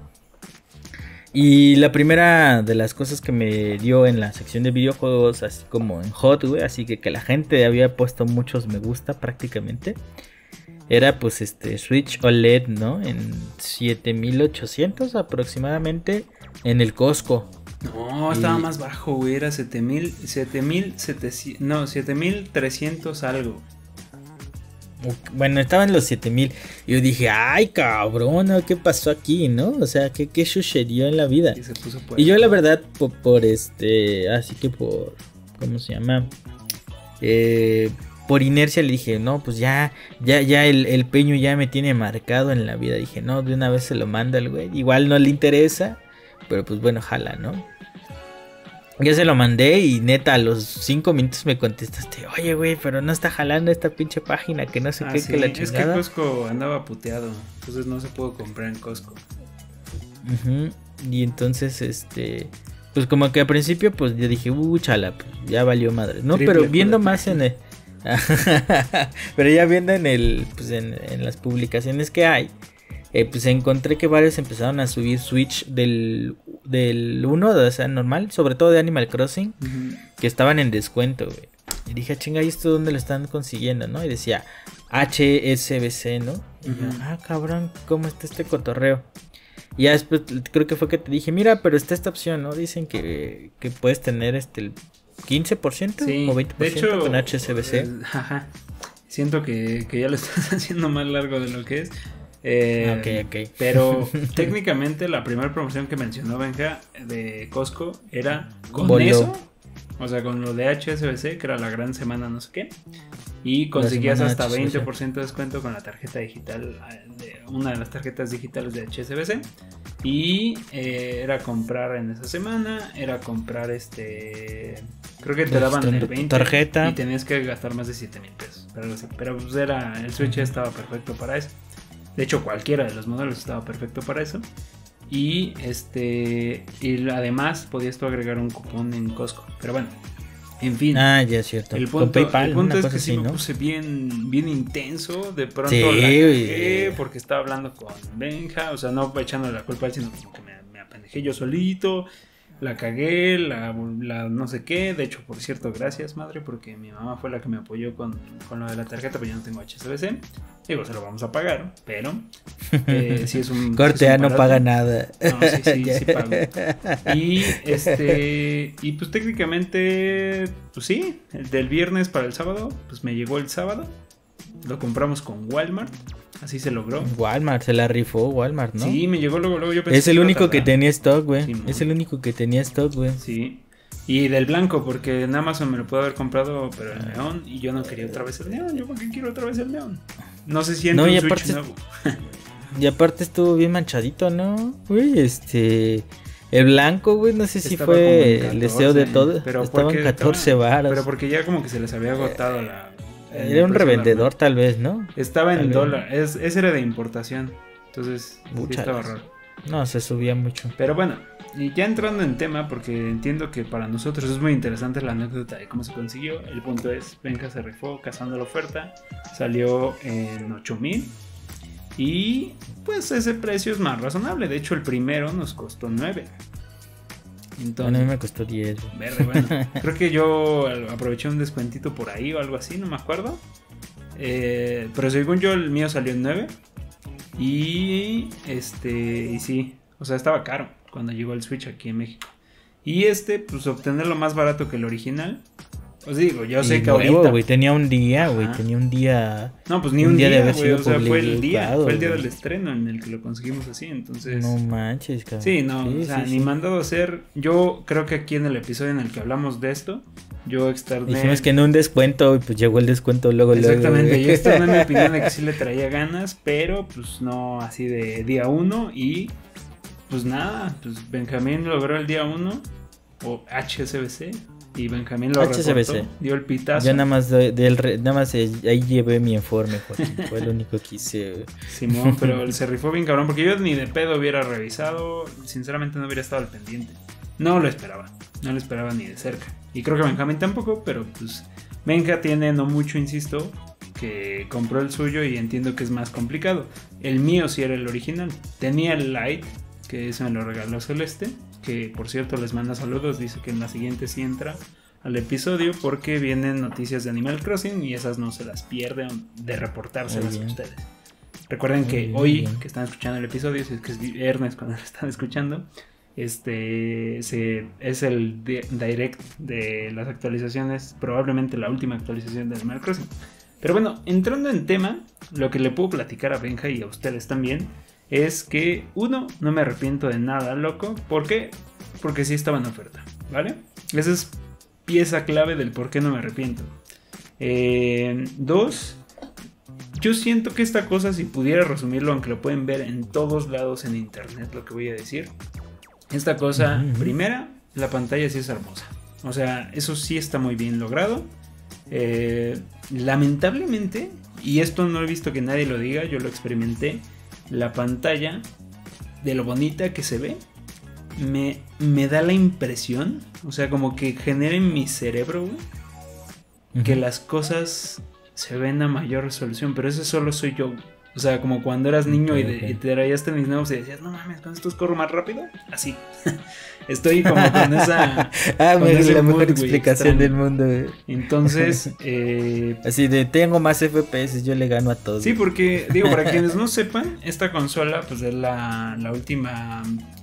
Y la primera de las cosas que me dio en la sección de videojuegos, así como en Hot, güey, así que que la gente había puesto muchos me gusta prácticamente, era pues este Switch OLED, ¿no? En 7800 aproximadamente en el Costco. No, estaba Y- más bajo, güey. Era 7000, 7700, no, 7300 algo. Bueno, estaban los 7000. Y yo dije, ay, cabrón. ¿qué pasó aquí, no? O sea, ¿qué, qué sucedió en la vida? Y se puso por Y yo la verdad, por, por este, así que por, ¿cómo se llama? Eh, por inercia le dije, no, pues ya, ya, ya el, el peño ya me tiene marcado en la vida. Dije, no, de una vez se lo manda el güey. Igual no le interesa, pero pues bueno, jala, ¿no? Ya se lo mandé y neta a los cinco minutos me contestaste, oye güey, pero no está jalando esta pinche página que no sé Ah, qué, sí, que la es que chingada. Costco andaba puteado. Entonces no se pudo comprar en Costco. Y entonces, este, pues como que al principio, pues yo dije, uh, chala, pues, ya valió madre. No, Triple pero viendo más en el... *laughs* pero ya viendo en el, pues en, en las publicaciones que hay, eh, pues encontré que varios empezaron a subir Switch del, del 1, o sea, normal, sobre todo de Animal Crossing, que estaban en descuento, güey. Y dije, "Ah, chinga, ¿y esto dónde lo están consiguiendo, no? Y decía HSBC, ¿no? Y yo, Ujú. ah, cabrón, ¿cómo está este cotorreo? Y ya después creo que fue que te dije, mira, pero está esta opción, ¿no? Dicen que, que puedes tener este el 15% Sí, o 20% de hecho, con HSBC. eh, ajá. Siento que, que ya lo *laughs* estás haciendo más largo de lo que es. Eh, Ah, ok, ok. Pero *laughs* técnicamente la primera promoción que mencionó Benja de Costco era con eso. O sea, con lo de HSBC, que era la gran semana no sé qué. Y conseguías hasta HSBC. 20% de descuento con la tarjeta digital, eh, de una de las tarjetas digitales de HSBC. Y eh, era comprar en esa semana, era comprar este... Creo que te Pues, daban el tu 20 tarjeta. y tenías que gastar más de 7 mil pesos. Pero, pero pues era, el Switch estaba perfecto para eso. De hecho, cualquiera de los modelos estaba perfecto para eso. Y este y además podías tú agregar un cupón en Costco. Pero bueno, en fin. Ah, ya es cierto. el con punto, PayPal, el punto es que sí así, me ¿no? puse bien, bien intenso. De pronto Sí, la cagué porque estaba hablando con Benja. O sea, no echándole la culpa a él, sino como que me, me apendejé yo solito. La cagué, la, la no sé qué. De hecho, por cierto, gracias, madre, porque mi mamá fue la que me apoyó con, con lo de la tarjeta, pero yo no tengo HSBC. Digo, se lo vamos a pagar, pero eh, sí es un. *laughs* Corte es un no paga nada. No, sí, sí, sí *laughs* pago. Y este. Y pues técnicamente. Pues sí. El del viernes para el sábado. Pues me llegó el sábado. Lo compramos con Walmart. Así se logró. Walmart, se la rifó Walmart, ¿no? Sí, me llegó luego, luego yo pensé es el único que tenía stock, güey. Sí, es el único que tenía stock, güey. Sí. Y del blanco, porque en Amazon me lo puedo haber comprado, pero el neón. Y yo no quería otra vez el neón. Yo porque quiero otra vez el neón. No sé si entra No, y un Switch aparte- nuevo. *laughs* Y aparte estuvo bien manchadito, ¿no? Güey, este. El blanco, güey, no sé si Estaba fue en el deseo de 14, todos. pero Estaban porque 14 estaba- varas. Pero porque ya como que se les había agotado la. El Era un revendedor, tal vez, ¿no? Estaba en dólar. Es, ese era de importación. Entonces, sí estaba raro. No, se subía mucho. Pero bueno, y ya entrando en tema, porque entiendo que para nosotros es muy interesante la anécdota de cómo se consiguió. El punto es: Benja se rifó cazando la oferta. Salió en 8000. Y pues ese precio es más razonable. De hecho, el primero nos costó 9. Bueno, a mí Entonces, me costó 10. güey. Verde, bueno. *laughs* Creo que yo aproveché un descuentito por ahí o algo así, no me acuerdo. Eh, pero según yo, el mío salió en 9. Y este, y sí, o sea, estaba caro cuando llegó el Switch aquí en México. Y este, pues obtenerlo más barato que el original. Os digo, yo sé Y que nuevo, ahorita. güey, tenía un día, güey, tenía un día. No, pues ni un un, día día, de haber sido o sea, fue el día, fue el día del estreno en el que lo conseguimos así, entonces. No manches, cabrón. Sí, no, o sea, sí, ni sí. mandado a hacer. Yo creo que aquí en el episodio en el que hablamos de esto, yo externé. Dijimos que en un descuento, y pues llegó el descuento luego, luego. Exactamente, güey. yo externé mi *laughs* opinión de que sí le traía ganas, pero pues no así de día uno y pues nada, pues Benjamín logró el día uno o HSBC y Benjamín lo HSBC. reportó, dio el pitazo. Yo nada más, de- nada más eh, ahí llevé mi informe, Joaquín. *laughs* Fue lo único que hice. Simón, *laughs* pero se rifó bien cabrón porque yo ni de pedo hubiera revisado, sinceramente no hubiera estado al pendiente. No lo esperaba, no lo esperaba ni de cerca. Y creo que Benjamín tampoco, pero pues Benja tiene no mucho, insisto, que compró el suyo y entiendo que es más complicado. El mío sí era el original. Tenía el Lite, que ese me lo regaló Celeste, que por cierto les manda saludos, dice que en la siguiente sí entra al episodio porque vienen noticias de Animal Crossing y esas no se las pierden de reportárselas a ustedes. Recuerden Muy que bien, hoy bien. que están escuchando el episodio, si es que es viernes cuando *laughs* lo están escuchando, este se, es el di- direct de las actualizaciones, probablemente la última actualización de Animal Crossing. Pero bueno, entrando en tema, lo que le puedo platicar a Benja y a ustedes también es que uno, no me arrepiento de nada, loco. ¿Por qué? Porque sí estaba en oferta, ¿vale? Esa es pieza clave del por qué no me arrepiento. Eh, dos, yo siento que esta cosa, si pudiera resumirlo, aunque lo pueden ver en todos lados en internet, lo que voy a decir. Esta cosa, primera, la pantalla sí es hermosa. O sea, eso sí está muy bien logrado. Eh, lamentablemente, y esto no he visto que nadie lo diga, yo lo experimenté, la pantalla, de lo bonita que se ve, me, me da la impresión, o sea, como que genera en mi cerebro, güey, que las cosas se ven a mayor resolución, pero ese solo soy yo. O sea, como cuando eras niño y, de- Ok, ok. y te traías tenis nuevos y decías, no mames, con estos corro más rápido. Así. *laughs* Estoy como con esa. *laughs* Ah, con me- la mood, mejor explicación del mundo. Entonces, *laughs* eh, Así de tengo más FPS, yo le gano a todos. Sí, porque, digo, para quienes no sepan, esta consola pues es la, la última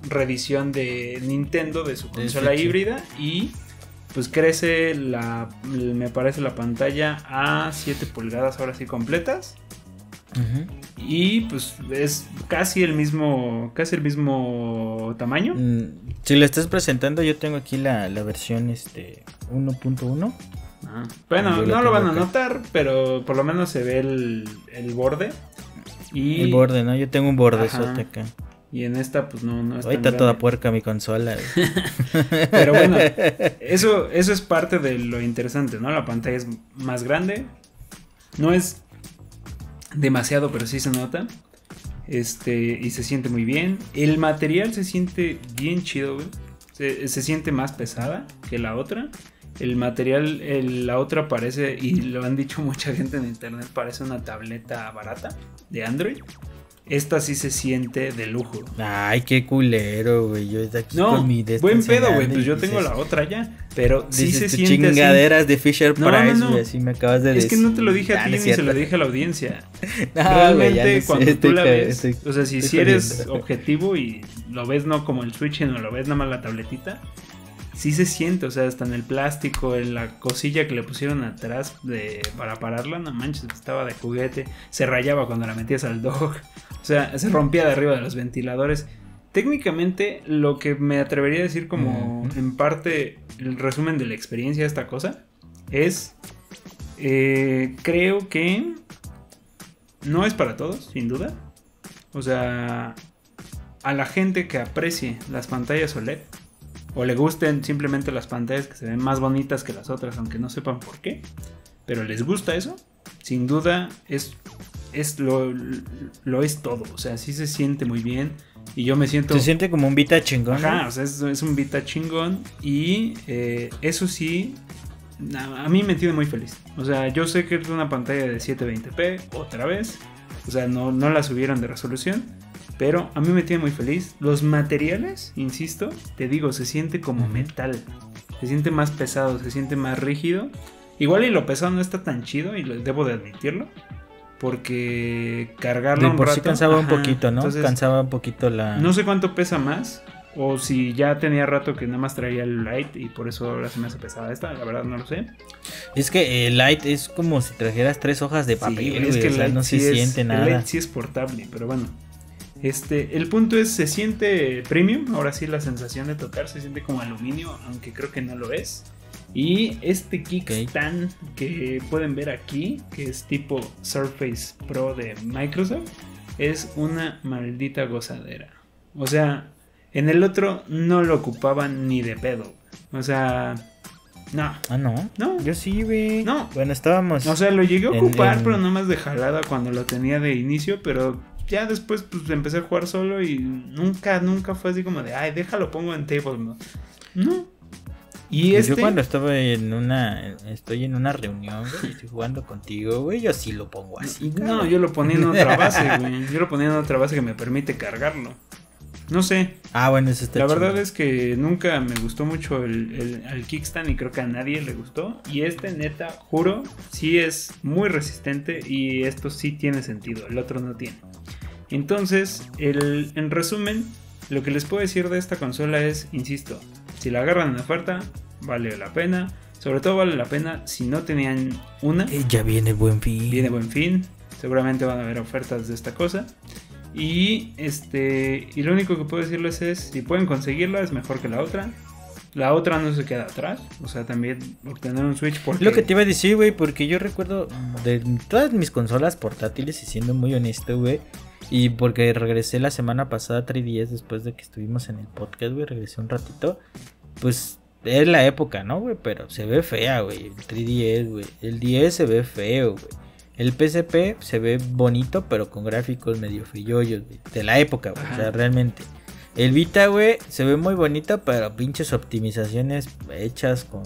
reedición de Nintendo de su consola híbrida y pues crece la, me parece la pantalla a 7 pulgadas ahora sí completas Y pues es casi el mismo, casi el mismo tamaño. Mm, Si lo estás presentando, yo tengo aquí la, la versión este 1.1. Ajá. Bueno, no lo van a acá. notar, pero por lo menos se ve el, el borde. Y, El borde, ¿no? Yo tengo un bordezote Ajá. acá. y en esta pues no, no es tan Ahorita toda puerca mi consola. *laughs* *laughs* Pero bueno, eso, eso es parte de lo interesante, ¿no? La pantalla es más grande. No es demasiado, pero sí se nota. Este, y se siente muy bien. El material se siente bien chido. Se, se siente más pesada que la otra. El material, la otra parece, y lo han dicho *laughs* mucha gente en internet, parece una tableta barata de Android. Esta sí se siente de lujo. Ay, qué culero, güey. Yo de aquí No, con mi buen pedo, güey. Pues yo tengo la otra ya. Pero sí se "Tu siente así. chingaderas de Fisher No, Price, no. güey. Así me acabas de Es decir. que no te lo dije a Ah, ti ni se lo dije a la audiencia. *laughs* Realmente ya no sé, cuando tú la ves, estoy- o sea, si, eres *laughs* objetivo y lo ves no como el Switch, no lo ves nada más la tabletita, sí se siente, o sea, hasta en el plástico, en la cosilla que le pusieron atrás de, para pararla, no manches, estaba de juguete, se rayaba cuando la metías al dog, sea, se rompía de arriba de los ventiladores. Técnicamente, lo que me atrevería a decir como en parte el resumen de la experiencia de esta cosa es, eh, creo que no es para todos, sin duda. O sea, a la gente que aprecie las pantallas OLED o le gusten simplemente las pantallas que se ven más bonitas que las otras, aunque no sepan por qué, pero les gusta eso, sin duda es, es lo, lo es todo. O sea, sí se siente muy bien y yo me siento... Se siente como un Vita chingón. Ajá, ¿no? o sea, es, es un Vita chingón y eh, eso sí, a, a mí me tiene muy feliz. O sea, yo sé que es una pantalla de 720p, otra vez, o sea, no, no la subieron de resolución, pero a mí me tiene muy feliz. Los materiales, insisto, te digo, se siente como metal, se siente más pesado, se siente más rígido. Igual y lo pesado no está tan chido y lo, debo de admitirlo. Porque cargarlo De un por sí rato- cansaba un poquito, ¿no? entonces, cansaba un poquito la... no sé cuánto pesa más. O si ya tenía rato que nada más traía el light y por eso ahora se me hace pesada esta, la verdad no lo sé. Es que el Light es como si trajeras tres hojas de papel, Sí, es que o el sea, Lite no se sí es- siente el nada. Lite sí es portable, pero bueno. Este, el punto es, se siente premium, ahora sí la sensación de tocar se siente como aluminio, aunque creo que no lo es. Y este kickstand que pueden ver aquí, que es tipo Surface Pro de Microsoft, es una maldita gozadera. O sea, en el otro no lo ocupaban ni de pedo. O sea, no. Ah, no. No. Yo sí, güey. No. Bueno, estábamos. O sea, lo llegué a En- ocupar, en- pero no más de jalada cuando lo tenía de inicio, pero ya después pues empecé a jugar solo y nunca, nunca fue así como de, ay, déjalo, pongo en table mode". No. Y Pues este... Yo cuando estaba en una. Estoy en una reunión, güey, y estoy jugando contigo, güey, yo sí lo pongo así. No, yo lo ponía en otra base, güey. Yo lo ponía en otra base que me permite cargarlo. No sé, Ah, bueno, eso está la verdad es que nunca me gustó mucho el, el, el kickstand y creo que a nadie le gustó. Y este, neta, juro, sí es muy resistente y esto sí tiene sentido, el otro no tiene. Entonces, el, en resumen, lo que les puedo decir de esta consola es, insisto, si la agarran en oferta, vale la pena. Sobre todo vale la pena si no tenían una. Eh, ya viene buen fin. Viene buen fin. Seguramente van a haber ofertas de esta cosa. Y este. Y lo único que puedo decirles es. Si pueden conseguirla, es mejor que la otra. La otra no se queda atrás. O sea, también obtener un Switch porque. Lo que te iba a decir, güey, porque yo recuerdo de todas mis consolas portátiles, y siendo muy honesto, güey, y porque regresé la semana pasada a 3DS después de que estuvimos en el podcast, güey, regresé un ratito, pues es la época, ¿no, güey? Pero se ve fea, güey, el 3DS, güey. El 10 se ve feo, güey. El PSP se ve bonito, pero con gráficos medio feyoyos, güey. De la época, güey. O sea, realmente. El Vita, güey, se ve muy bonito, pero pinches optimizaciones hechas con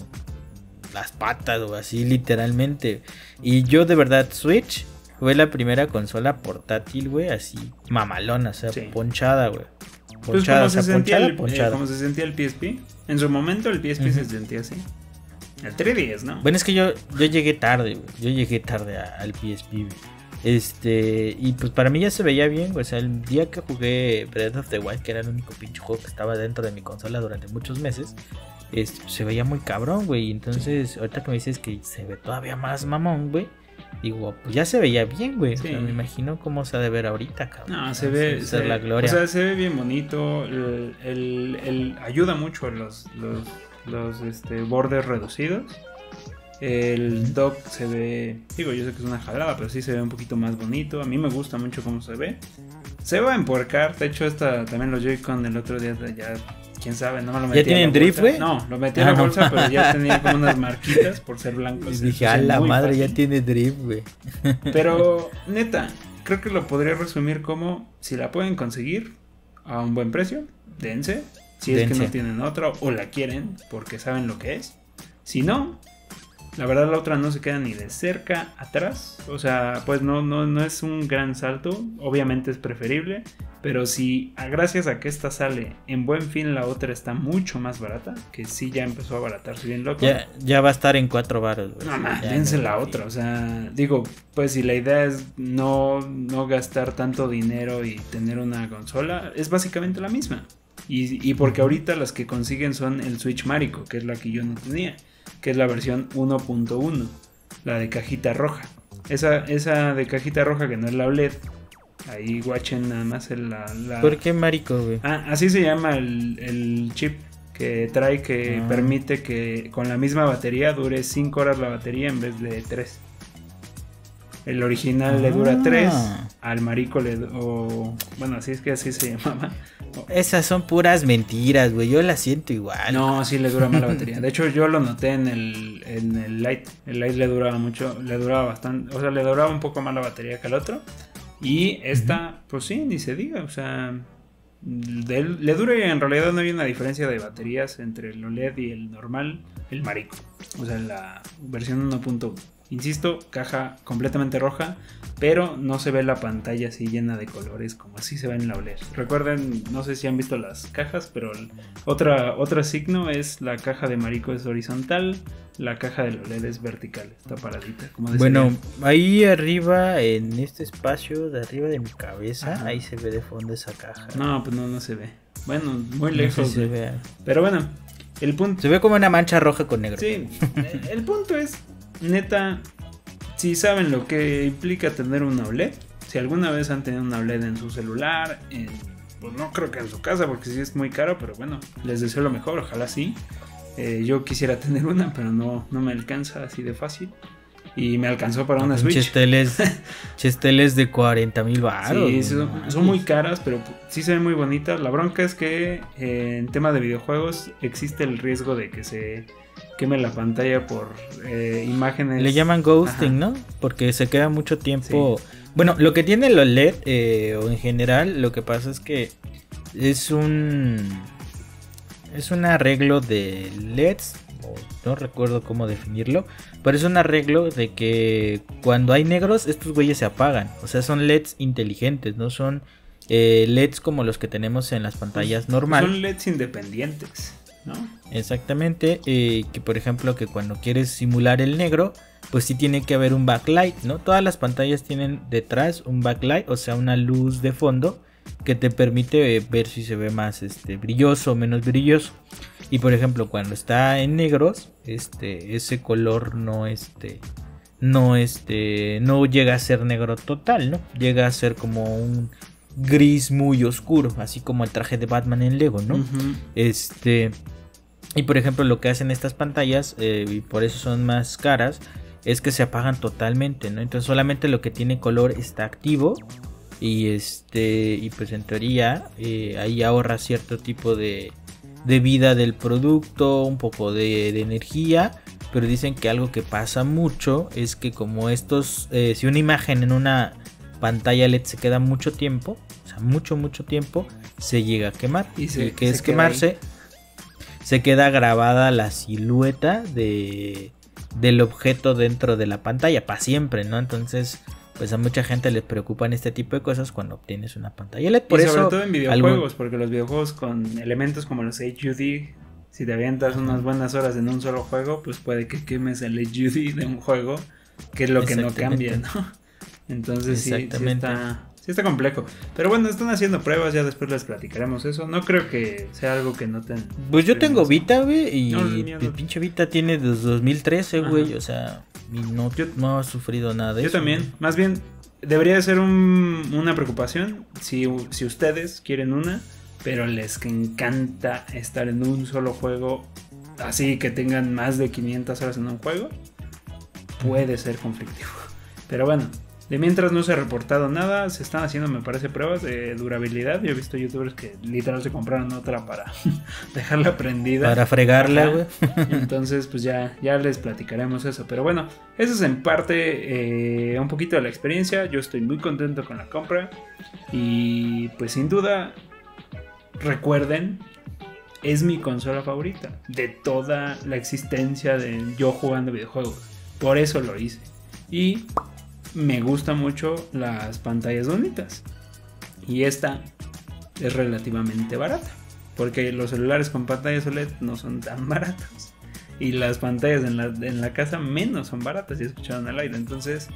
las patas o así, literalmente. Y yo, de verdad, Switch fue la primera consola portátil, güey, así mamalona, o sea, Sí. ponchada, güey. Pues Ponchada, como o sea, se, sentía ponchada, el, eh, ponchada. como se sentía el PSP. En su momento el PSP se sentía así. El 3DS, ¿no? Bueno, es que yo, yo llegué tarde, güey. Yo llegué tarde a- al PSP, güey. Este, y pues para mí ya se veía bien, güey. O sea, el día que jugué Breath of the Wild, que era el único pinche juego que estaba dentro de mi consola durante muchos meses, este, se veía muy cabrón, güey. Y entonces, ahorita que me dices que se ve todavía más mamón, güey, digo, pues ya se veía bien, güey. Sí. O sea, me imagino cómo se ha de ver ahorita, cabrón. No, se ve. Se- la gloria. O sea, se ve bien bonito. El, el- el- ayuda mucho a los, los, los, este, bordes reducidos. El dock se ve. Digo, yo sé que es una jalada, pero sí se ve un poquito más bonito. A mí me gusta mucho cómo se ve. Se va a empuercar. De hecho, esta también los Joy-Con el otro día ya. Quién sabe, no me lo metí. a tienen drift, güey? No, lo metí Ah, a la no. bolsa, pero ya tenía como unas *laughs* marquitas por ser blancos. Y dije, a la madre, fácil. ya tiene drift, güey. *laughs* Pero, neta, creo que lo podría resumir como si la pueden conseguir a un buen precio, dense. Si es que no tienen otra o la quieren porque saben lo que es. Si no, la verdad la otra no se queda ni de cerca atrás. O sea, pues no, no, no es un gran salto. Obviamente es preferible. Pero si a- gracias a que esta sale en buen fin, la otra está mucho más barata. Que sí ya empezó a abaratarse bien loco. Ya, ya va a estar en cuatro baros, güey. No, ma, Ya dense no- la otra. O sea, digo, pues si la idea es no, no gastar tanto dinero y tener una consola, es básicamente la misma. Y, y porque ahorita las que consiguen son el Switch Marico, que es la que yo no tenía, que es la versión 1.1, la de cajita roja. Esa, esa de cajita roja que no es la OLED, ahí guachen nada más el- la... la- ¿Por qué marico, güey? Ah, así se llama el, el chip que trae que Ah. permite que con la misma batería dure 5 horas la batería en vez de 3. El original le dura Ah. 3, al marico le... O, bueno, así es que así se *laughs* llamaba. Esas son puras mentiras, güey. Yo las siento igual. No, sí le dura más la batería. De hecho, yo lo noté en el, en el Lite. El Lite le duraba mucho, le duraba bastante, o sea, le duraba un poco más la batería que el otro. Y esta, pues sí, ni se diga, o sea, de- le dura y en realidad no hay una diferencia de baterías entre el OLED y el normal, el marico. O sea, la versión 1.1. Insisto, caja completamente roja, pero no se ve la pantalla así llena de colores como así se ve en la OLED. Recuerden, no sé si han visto las cajas, pero otra, otra signo es la caja de Marico es horizontal, la caja de la OLED es vertical, está paradita. Como bueno, ahí arriba, en este espacio de arriba de mi cabeza, ahí se ve de fondo esa caja. No, pues no, no se ve. Bueno, muy lejos. se ve. Pero bueno, el punto... Se ve como una mancha roja con negro. Sí, el punto es neta, si saben lo que implica tener una OLED, si alguna vez han tenido una OLED en su celular, pues no creo que en su casa, porque sí es muy caro, pero bueno, les deseo lo mejor, ojalá sí. Eh, yo quisiera tener una, pero no, no me alcanza así de fácil. Y me alcanzó para una Switch. Chesteles, *laughs* chesteles de 40 mil baros. Sí, son, muy caras, pero sí se ven muy bonitas. La bronca es que eh, en tema de videojuegos existe el riesgo de que se queme la pantalla por eh, imágenes. Le llaman ghosting, ¿no? Porque se queda mucho tiempo. Bueno, lo que tiene los LED, eh, o en general, lo que pasa es que es un. Es un arreglo de LEDs. no recuerdo cómo definirlo. Pero es un arreglo de que cuando hay negros, estos güeyes se apagan. O sea, son LEDs inteligentes, no son eh, LEDs como los que tenemos en las pantallas normales. Son LEDs independientes. Exactamente, eh, que por ejemplo que cuando quieres simular el negro, pues sí tiene que haber un backlight, ¿no? Todas las pantallas tienen detrás un backlight, o sea, una luz de fondo que te permite eh, ver si se ve más este, brilloso o menos brilloso. Y por ejemplo, cuando está en negros, este, ese color no, este, no, este, no llega a ser negro total, ¿no? Llega a ser como un gris muy oscuro, así como el traje de Batman en Lego, ¿no? Este, y por ejemplo, lo que hacen estas pantallas, eh, y por eso son más caras, es que se apagan totalmente, ¿no? Entonces solamente lo que tiene color está activo. Y este. Y pues en teoría. Eh, ahí ahorra cierto tipo de. de vida del producto. Un poco de, energía. Pero dicen que algo que pasa mucho. Es que como estos. Eh, si una imagen en una pantalla LED se queda mucho tiempo. O sea, mucho, mucho tiempo. Se llega a quemar. Y, que es quemarse se queda grabada la silueta de, del objeto dentro de la pantalla para siempre, ¿no? Entonces, pues a mucha gente le preocupan este tipo de cosas cuando obtienes una pantalla LED. Por y sobre todo en videojuegos, porque los videojuegos con elementos como los HUD, si te avientas unas buenas horas en un solo juego, pues puede que quemes el HUD de un juego, que es lo que no cambia, ¿no? *laughs* Entonces sí, sí está, Sí está complejo. Pero bueno, están haciendo pruebas, ya después les platicaremos eso. No creo que sea algo que no tengan. Pues yo tengo Vita, güey, y el pinche Vita tiene desde 2013, güey. O sea, no, no ha sufrido nada de yo eso. Yo también. Más bien, debería ser una preocupación si, si ustedes quieren una, pero les encanta estar en un solo juego, así que tengan más de 500 horas en un juego, puede ser conflictivo. Pero bueno, de mientras no se ha reportado nada, se están haciendo, me parece, pruebas de durabilidad. Yo he visto youtubers que literal se compraron otra para *laughs* dejarla prendida. Para fregarla, güey. Entonces, pues ya, ya les platicaremos eso. Pero bueno, eso es en parte eh, un poquito de la experiencia. Yo estoy muy contento con la compra. Y pues sin duda, recuerden, es mi consola favorita de toda la existencia de yo jugando videojuegos. Por eso lo hice. Y me gustan mucho las pantallas bonitas. Y esta es relativamente barata. Porque los celulares con pantallas OLED no son tan *laughs* baratos. Y las pantallas en la, en la casa menos son baratas, y escucharon al aire. Entonces,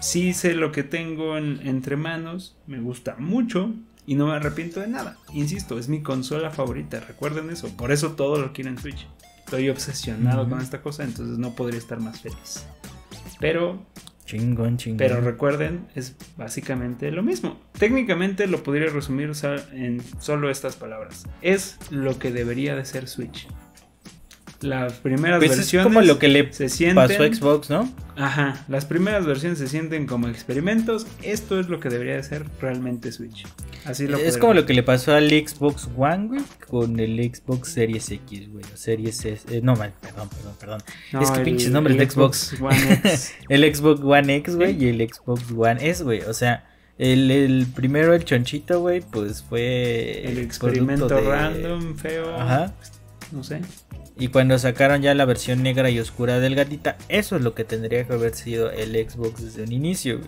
sí sé lo que tengo entre manos. Me gusta mucho. Y no me arrepiento de nada. Insisto, es mi consola favorita. Recuerden eso. Por eso todo lo quiero en Switch. Estoy obsesionado con esta cosa. Entonces no podría estar más feliz. Pero Chingón, chingón. Pero recuerden, es básicamente lo mismo. Técnicamente lo podría resumir en solo estas palabras. Es lo que debería de ser Switch. Las primeras pues versiones. Es como lo que le se sienten, pasó a Xbox, ¿no? Ajá. Las primeras versiones se sienten como experimentos. Esto es lo que debería de ser realmente Switch. Así lo Es como lo que le pasó al Xbox One, güey, con el Xbox Series X, güey. O Series S. Eh, no, perdón, perdón, perdón. es que pinches nombres de Xbox. One X. *laughs* el Xbox One X, güey, y el Xbox One S, güey. O sea. El, el, primero, el chonchito, güey, pues fue. El experimento random, feo. Ajá. No sé. Y cuando sacaron ya la versión negra y oscura del gatita, eso es lo que tendría que haber sido el Xbox desde un inicio.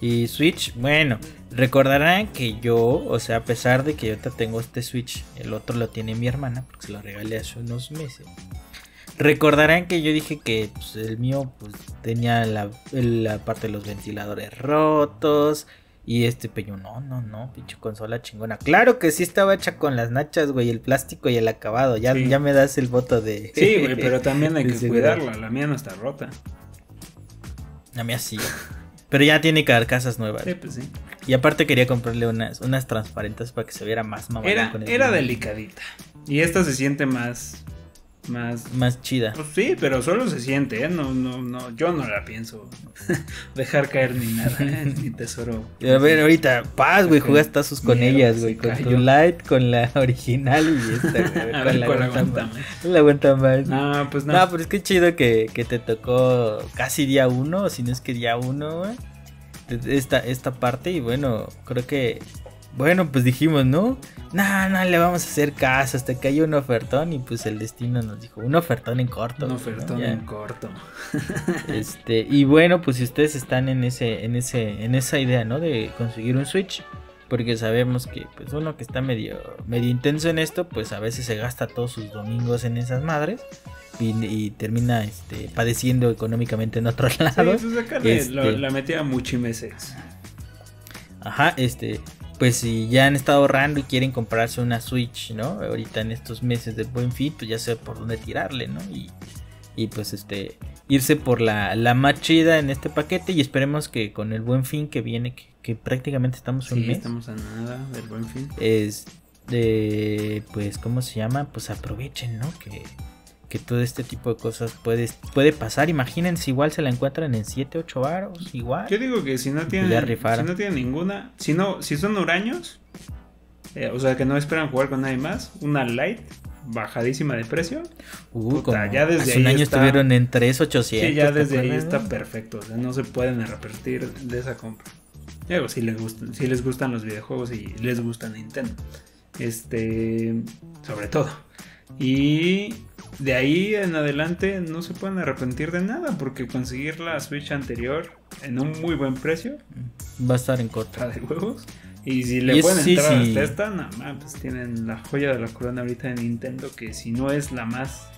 Y Switch, bueno, recordarán que yo, o sea, a pesar de que yo tengo este Switch, el otro lo tiene mi hermana, porque se lo regalé hace unos meses. Recordarán que yo dije que pues, el mío pues, tenía la parte de los ventiladores rotos, y este peño, no, no, no, pinche consola chingona. Claro que sí estaba hecha con las nachas, güey, el plástico y el acabado. Ya, ya me das el voto de. Sí, güey, pero también hay *laughs* que cuidarla. La mía no está rota. La mía sí. Pero ya tiene carcasas nuevas. Sí, pues sí. Y aparte quería comprarle unas, unas transparentes para que se viera más mamá. Era, era delicadita. Y esta se siente más más, más chida. Pues sí, pero solo se siente, ¿eh? No, no, no, yo no la pienso *laughs* dejar caer ni nada, ¿eh? mi tesoro. A ver, ahorita, paz, güey, jugas tazos con ellas, güey, con tu light, con la original y esta, *laughs* güey. A ver, con la aguanta más. La aguanta más. No, pues no. No, pero es que chido que, que te tocó casi día uno, si no es que día uno, güey. Esta, esta parte y bueno, creo que bueno, pues dijimos, ¿no? No, no le vamos a hacer caso hasta que haya un ofertón y pues el destino nos dijo, un ofertón en corto. Un ofertón en corto. *laughs* este, y bueno, pues si ustedes están en ese en ese en esa idea, ¿no? de conseguir un Switch, porque sabemos que pues uno que está medio medio intenso en esto, pues a veces se gasta todos sus domingos en esas madres. Y, termina este, padeciendo económicamente en otros lados. Sí, pues este, la metía mucho meses. Ajá, este, pues si ya han estado ahorrando y quieren comprarse una Switch, ¿no? Ahorita en estos meses del buen fin, pues ya sé por dónde tirarle, ¿no? Y, y pues este, irse por la, la, más chida en este paquete y esperemos que con el buen fin que viene, que, prácticamente estamos un mes. estamos a nada del buen fin. Es, pues, ¿cómo se llama? Pues aprovechen, ¿no? Que que todo este tipo de cosas puede, puede pasar. Imagínense, igual se la encuentran en 7, 8 varos, igual. Yo digo que si no tienen, si no tienen ninguna, si no, si son huraños, eh, o sea que no esperan jugar con nadie más, una light bajadísima de precio. Uh, ya desde hace un año estuvieron en 3,800. Sí, ya desde ahí está perfecto. O sea, no se pueden arrepentir de esa compra. Digo, si les, gustan, si les gustan los videojuegos y les gusta Nintendo. Este, sobre todo. Y de ahí en adelante no se pueden arrepentir de nada porque conseguir la Switch anterior en un muy buen precio va a estar en contra de huevos. Y si le pueden entrar hasta esta, nada más, pues tienen la joya de la corona ahorita de Nintendo que si no es la más,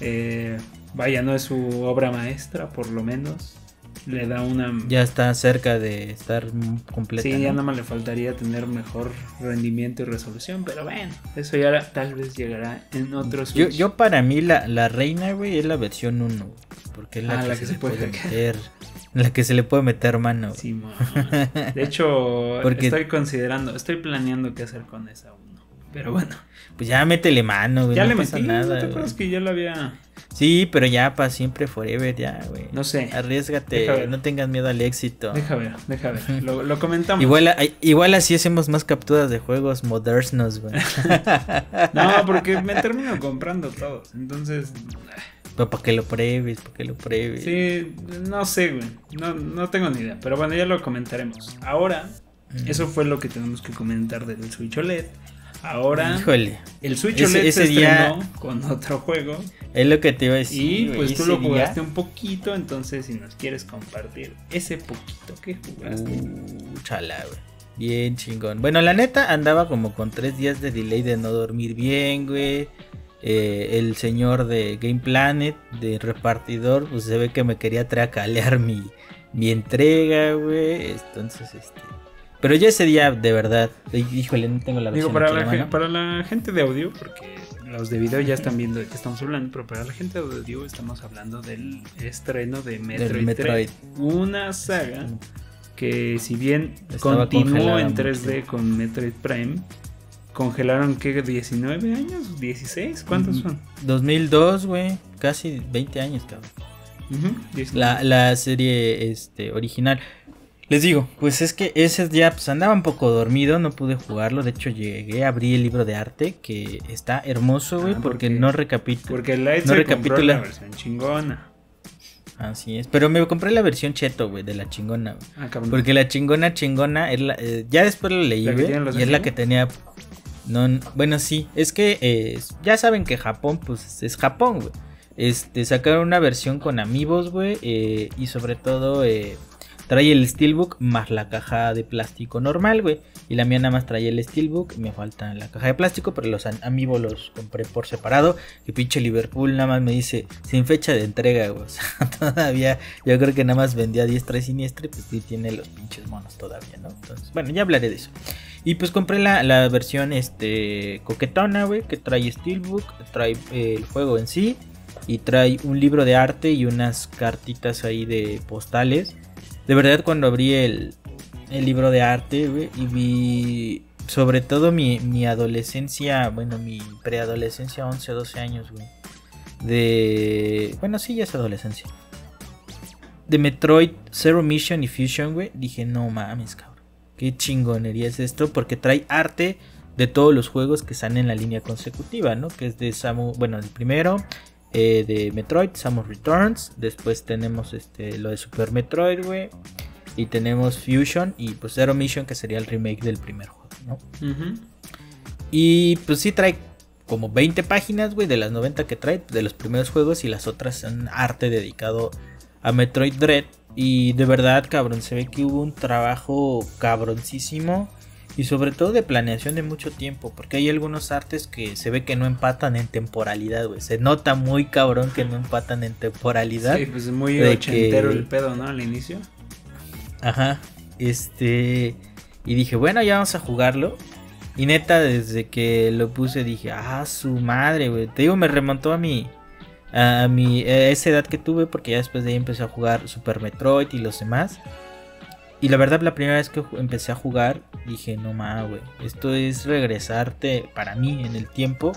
eh, vaya, no es su obra maestra por lo menos, le da una... Ya está cerca de estar completa. Sí, ya nada más le faltaría tener mejor rendimiento y resolución, pero bueno, eso ya tal vez llegará en otros... Yo, yo para mí la, la reina, güey, es la versión 1, porque es la, ah, que, se, puede, meter... La que se le puede meter mano. Sí, de hecho, *laughs* porque... estoy considerando, estoy planeando qué hacer con esa 1. Pero bueno. Pues ya métele mano, güey. Ya le metí, nada. ¿no te acuerdas que ya lo había Sí, pero ya para siempre, forever, ya, güey. No sé. Arriesgate, no tengas miedo al éxito. Deja ver, deja ver. *laughs* Lo, comentamos. Igual, igual así hacemos más capturas de juegos modernos, güey. *laughs* no, porque me termino comprando todos. Entonces. *laughs* Pero para que lo pruebes, para que lo pruebes. Sí, no sé, güey. No, no tengo ni idea. Pero bueno, ya lo comentaremos. Ahora, eso fue lo que tenemos que comentar del Switch OLED. Ahora, el Switch OLED se estrenó con otro juego. Es lo que te iba a decir. Y pues tú lo jugaste un poquito, entonces si nos quieres compartir ese poquito que jugaste. Uh, chala, güey. Bien chingón. Bueno, la neta andaba como con tres días de delay de no dormir bien, güey. Eh, el señor de Game Planet, de repartidor, pues se ve que me quería tracalear mi, mi entrega, güey. Entonces, este pero ya ese día, de verdad, híjole, no tengo la versión Digo, para, la, para la gente de audio, porque los de video ya están viendo de qué estamos hablando, pero para la gente de audio estamos hablando del estreno de Metroid, una saga que si bien continuó en 3D con Metroid Prime, congelaron que 19 años, 16, ¿cuántos son? 2002, güey, casi 20 años, cabrón. la, la, serie este, original. Les digo, pues es que ese día pues andaba un poco dormido, no pude jugarlo. De hecho, llegué, abrí el libro de arte que está hermoso, güey, ah, porque, no recapitula. Porque el Light no recapitula la versión chingona. Así es, pero me compré la versión cheto, güey, de la chingona. Ah, porque la chingona chingona es la, eh, ya después la leí, güey, y es la que tenía No, bueno, sí, es que eh, ya saben que Japón, pues es Japón, güey. Este, sacaron una versión con amigos, güey, eh, y sobre todo eh, trae el Steelbook más la caja de plástico normal, güey. Y la mía nada más trae el Steelbook, me falta la caja de plástico, pero los amigos los compré por separado. Y pinche Liverpool nada más me dice, sin fecha de entrega, güey. *laughs* O sea, todavía, yo creo que nada más vendía diestra y siniestra, pues sí tiene los pinches monos todavía, ¿no? Entonces, bueno, ya hablaré de eso. Y pues compré la, versión este coquetona, güey, que trae Steelbook, trae eh, el juego en sí y trae un libro de arte y unas cartitas ahí de postales. De verdad cuando abrí el, el libro de arte, güey, y vi sobre todo mi, mi adolescencia, bueno, mi preadolescencia, 11 o 12 años, güey. De... Bueno, sí, ya es adolescencia. De Metroid Zero Mission y Fusion, güey. Dije, no mames, cabrón. Qué chingonería es esto porque trae arte de todos los juegos que están en la línea consecutiva, ¿no? Que es de Samu, bueno, el primero eh, de Metroid, Samus Returns, después tenemos este lo de Super Metroid, güey, y tenemos Fusion y pues Zero Mission que sería el remake del primer juego, ¿no? Y pues sí trae como 20 páginas, güey, de las 90 que trae de los primeros juegos y las otras son arte dedicado a Metroid Dread y de verdad, cabrón, se ve que hubo un trabajo cabroncísimo. Y sobre todo de planeación de mucho tiempo. Porque hay algunos artes que se ve que no empatan en temporalidad, güey. Se nota muy cabrón que no empatan en temporalidad. Sí, pues es muy ochentero el pedo, ¿no? Al inicio. Ajá. Este. Y dije, bueno, ya vamos a jugarlo. Y neta, desde que lo puse dije, ah, su madre, güey. Te digo, me remontó a mi a, mi, esa edad que tuve, porque ya después de ahí empecé a jugar Super Metroid y los demás. Y la verdad, la primera vez que empecé a jugar, dije, no mames, güey, esto es regresarte para mí en el tiempo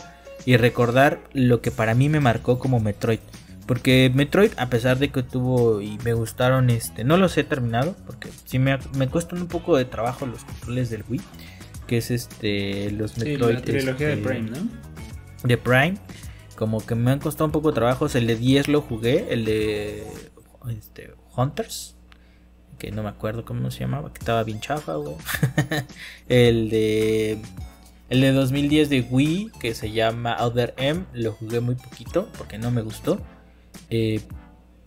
y recordar lo que para mí me marcó como Metroid. Porque Metroid, a pesar de que tuvo y me gustaron, este, no los he terminado, porque sí me, me cuestan un poco de trabajo los controles del Wii, que es este, los Metroid. la trilogía de este, Prime, ¿no? De Prime como que me han costado un poco de trabajo. El de 10 lo jugué, el de este, Hunters, que no me acuerdo cómo se llamaba, que estaba bien chafa, güey. *laughs* el de el de 2010 de Wii, que se llama Other M, lo jugué muy poquito porque no me gustó. Eh,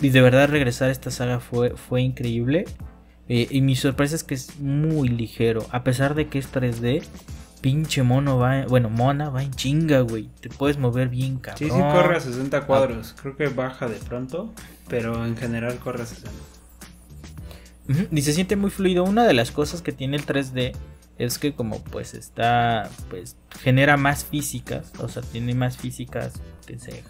y de verdad regresar a esta saga fue, fue increíble. Eh, y mi sorpresa es que es muy ligero. A pesar de que es 3D, pinche mono va, bueno, mona va en chinga, güey. Te puedes mover bien, cabrón. Sí, sí corre a 60 cuadros. Creo que baja de pronto, pero en general corre a 60. Y se siente muy fluido. Una de las cosas que tiene el 3D es que como pues está, pues genera más físicas, o sea, tiene más físicas que se,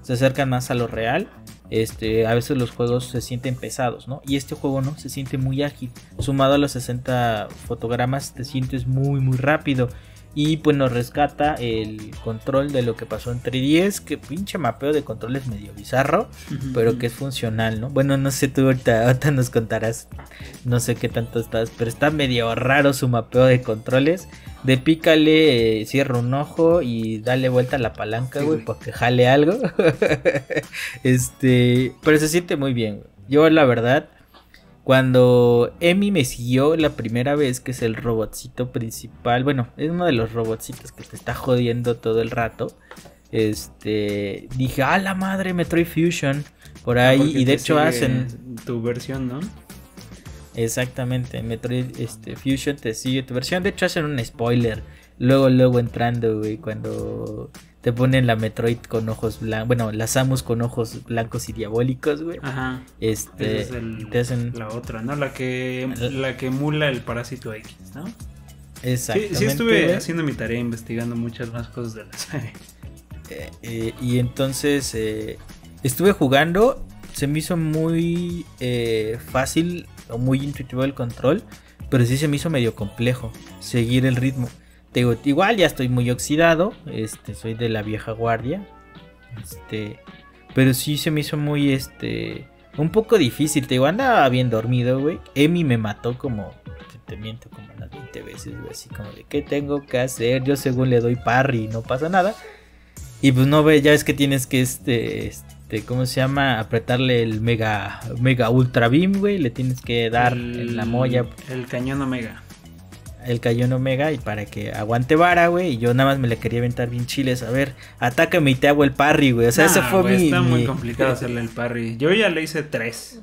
se acercan más a lo real. Este, a veces los juegos se sienten pesados, ¿no? Y este juego no, se siente muy ágil. Sumado a los 60 fotogramas, te sientes muy, muy rápido. Y pues nos rescata el control de lo que pasó en 3DS, que pinche mapeo de controles medio bizarro, pero que es funcional, ¿no? Bueno, no sé, tú ahorita, nos contarás, no sé qué tanto estás, pero está medio raro su mapeo de controles. De pícale, eh, cierra un ojo y dale vuelta a la palanca, güey, para que jale algo. *laughs* este, pero se siente muy bien. Yo la verdad cuando Emi me siguió la primera vez, que es el robotcito principal, bueno, es uno de los robotcitos que te está jodiendo todo el rato. Este, dije, ah, la madre, Metroid Fusion, por ah, ahí, y de hecho hacen tu versión, ¿no? Exactamente, Metroid este, Fusion te sigue tu versión, de hecho hacen un spoiler, luego, luego entrando, güey, cuando te ponen la Metroid con ojos blancos. Bueno, la Samus con ojos blancos y diabólicos, güey. Ajá. Este. te hacen... La otra, ¿no? La que, la que emula el parásito X, ¿no? Exactamente. Sí, sí estuve haciendo mi tarea investigando muchas más cosas de la serie. Eh, eh, y entonces eh, estuve jugando. Se me hizo muy fácil o muy intuitivo el control. Pero sí se me hizo medio complejo seguir el ritmo igual ya estoy muy oxidado. Este, soy de la vieja guardia. Este, pero sí se me hizo muy este un poco difícil. Te digo, andaba bien dormido, güey. Emi me mató como te miento como unas 20 veces, güey, así como de qué tengo que hacer. Yo según le doy parry y no pasa nada. Y pues no ve, ya es que tienes que este, este ¿cómo se llama? Apretarle el mega mega ultra beam, güey, le tienes que dar en la molla. El cañón omega. Él cayó en Omega y para que aguante vara, güey. Y yo nada más me le quería aventar bien chiles. A ver, atácame y te hago el parry, güey. O sea, ese fue mi. Está muy complicado *laughs* hacerle el parry. Yo ya le hice tres.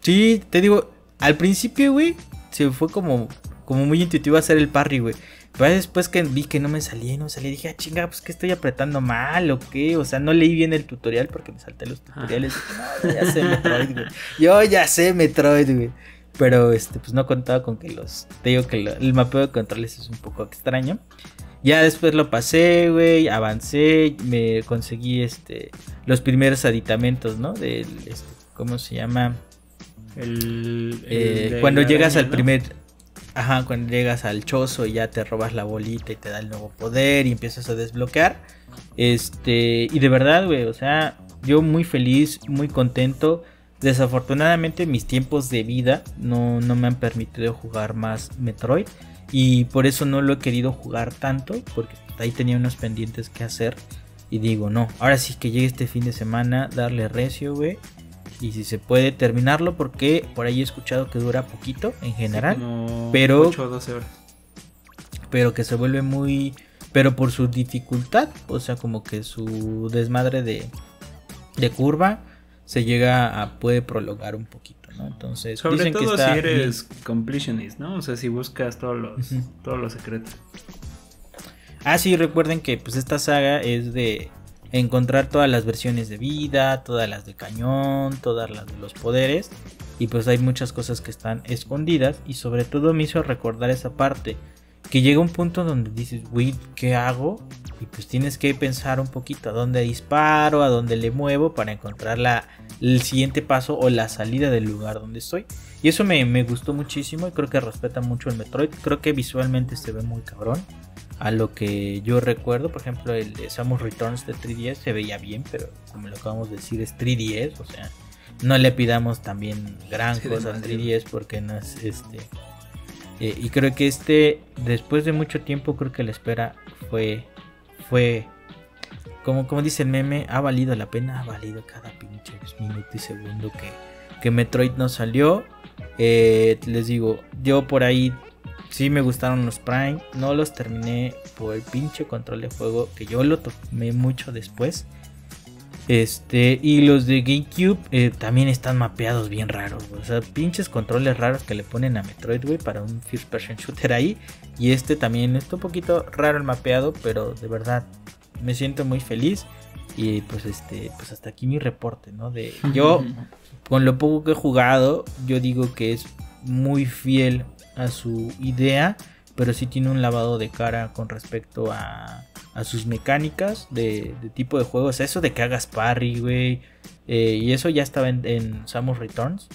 Sí, te digo, al principio, güey, se fue como, como muy intuitivo hacer el parry, güey. Pero después que vi que no me salía, no salía, dije, ah, chinga, pues que estoy apretando mal o qué. O sea, no leí bien el tutorial porque me salté los tutoriales. *laughs* no, ya sé Metroid, güey. Yo ya sé Metroid, güey. Pero este, pues no contaba con que los. Te digo que el mapeo de controles es un poco extraño. Ya después lo pasé, güey, avancé, me conseguí este los primeros aditamentos, ¿no? Del este, ¿cómo se llama? El, eh, cuando llegas al primer Ajá, cuando llegas al chozo y ya te robas la bolita y te da el nuevo poder y empiezas a desbloquear. Este, y de verdad, güey, o sea, yo muy feliz, muy contento. Desafortunadamente mis tiempos de vida no, no me han permitido jugar más Metroid. Y por eso no lo he querido jugar tanto, porque ahí tenía unos pendientes que hacer. Y digo, no, ahora sí que llegue este fin de semana, darle recio, güey y si se puede terminarlo porque por ahí he escuchado que dura poquito en general, pero 8 o 12 horas. Pero que se vuelve muy pero por su dificultad, o sea, como que su desmadre de de curva se llega a puede prolongar un poquito, ¿no? Entonces, sobre dicen todo que si eres completionist, ¿no? O sea, si buscas todos los todos los secretos. Ah, sí, recuerden que pues esta saga es de encontrar todas las versiones de vida, todas las de cañón, todas las de los poderes. Y pues hay muchas cosas que están escondidas. Y sobre todo me hizo recordar esa parte. Que llega un punto donde dices, güey, ¿qué hago? Y pues tienes que pensar un poquito a dónde disparo, a dónde le muevo para encontrar la, el siguiente paso o la salida del lugar donde estoy. Y eso me, me gustó muchísimo y creo que respeta mucho el Metroid. Creo que visualmente se ve muy cabrón a lo que yo recuerdo. Por ejemplo, el Samus Returns de 3DS se veía bien, pero como lo acabamos de decir, es 3DS, o sea, no le pidamos también gran cosa al 3DS porque no es este. Eh, y creo que este, después de mucho tiempo, creo que la espera fue. fue como, como dice el meme, ha valido la pena, ha valido cada pinche minuto y segundo que, que Metroid no salió. Eh, les digo, yo por ahí Sí me gustaron los Prime, no los terminé por el pinche control de juego que yo lo tomé mucho después. Este, y los de GameCube eh, también están mapeados bien raros, O sea, pinches controles raros que le ponen a Metroid, güey, para un first person shooter ahí. Y este también está un poquito raro el mapeado, pero de verdad me siento muy feliz. Y pues este, pues hasta aquí mi reporte, ¿no? De *laughs* yo, con lo poco que he jugado, yo digo que es muy fiel a su idea, pero sí tiene un lavado de cara con respecto a, a sus mecánicas de, tipo de juego. O sea, eso de que hagas parry, güey. Eh, y eso ya estaba en, en, Samus Returns.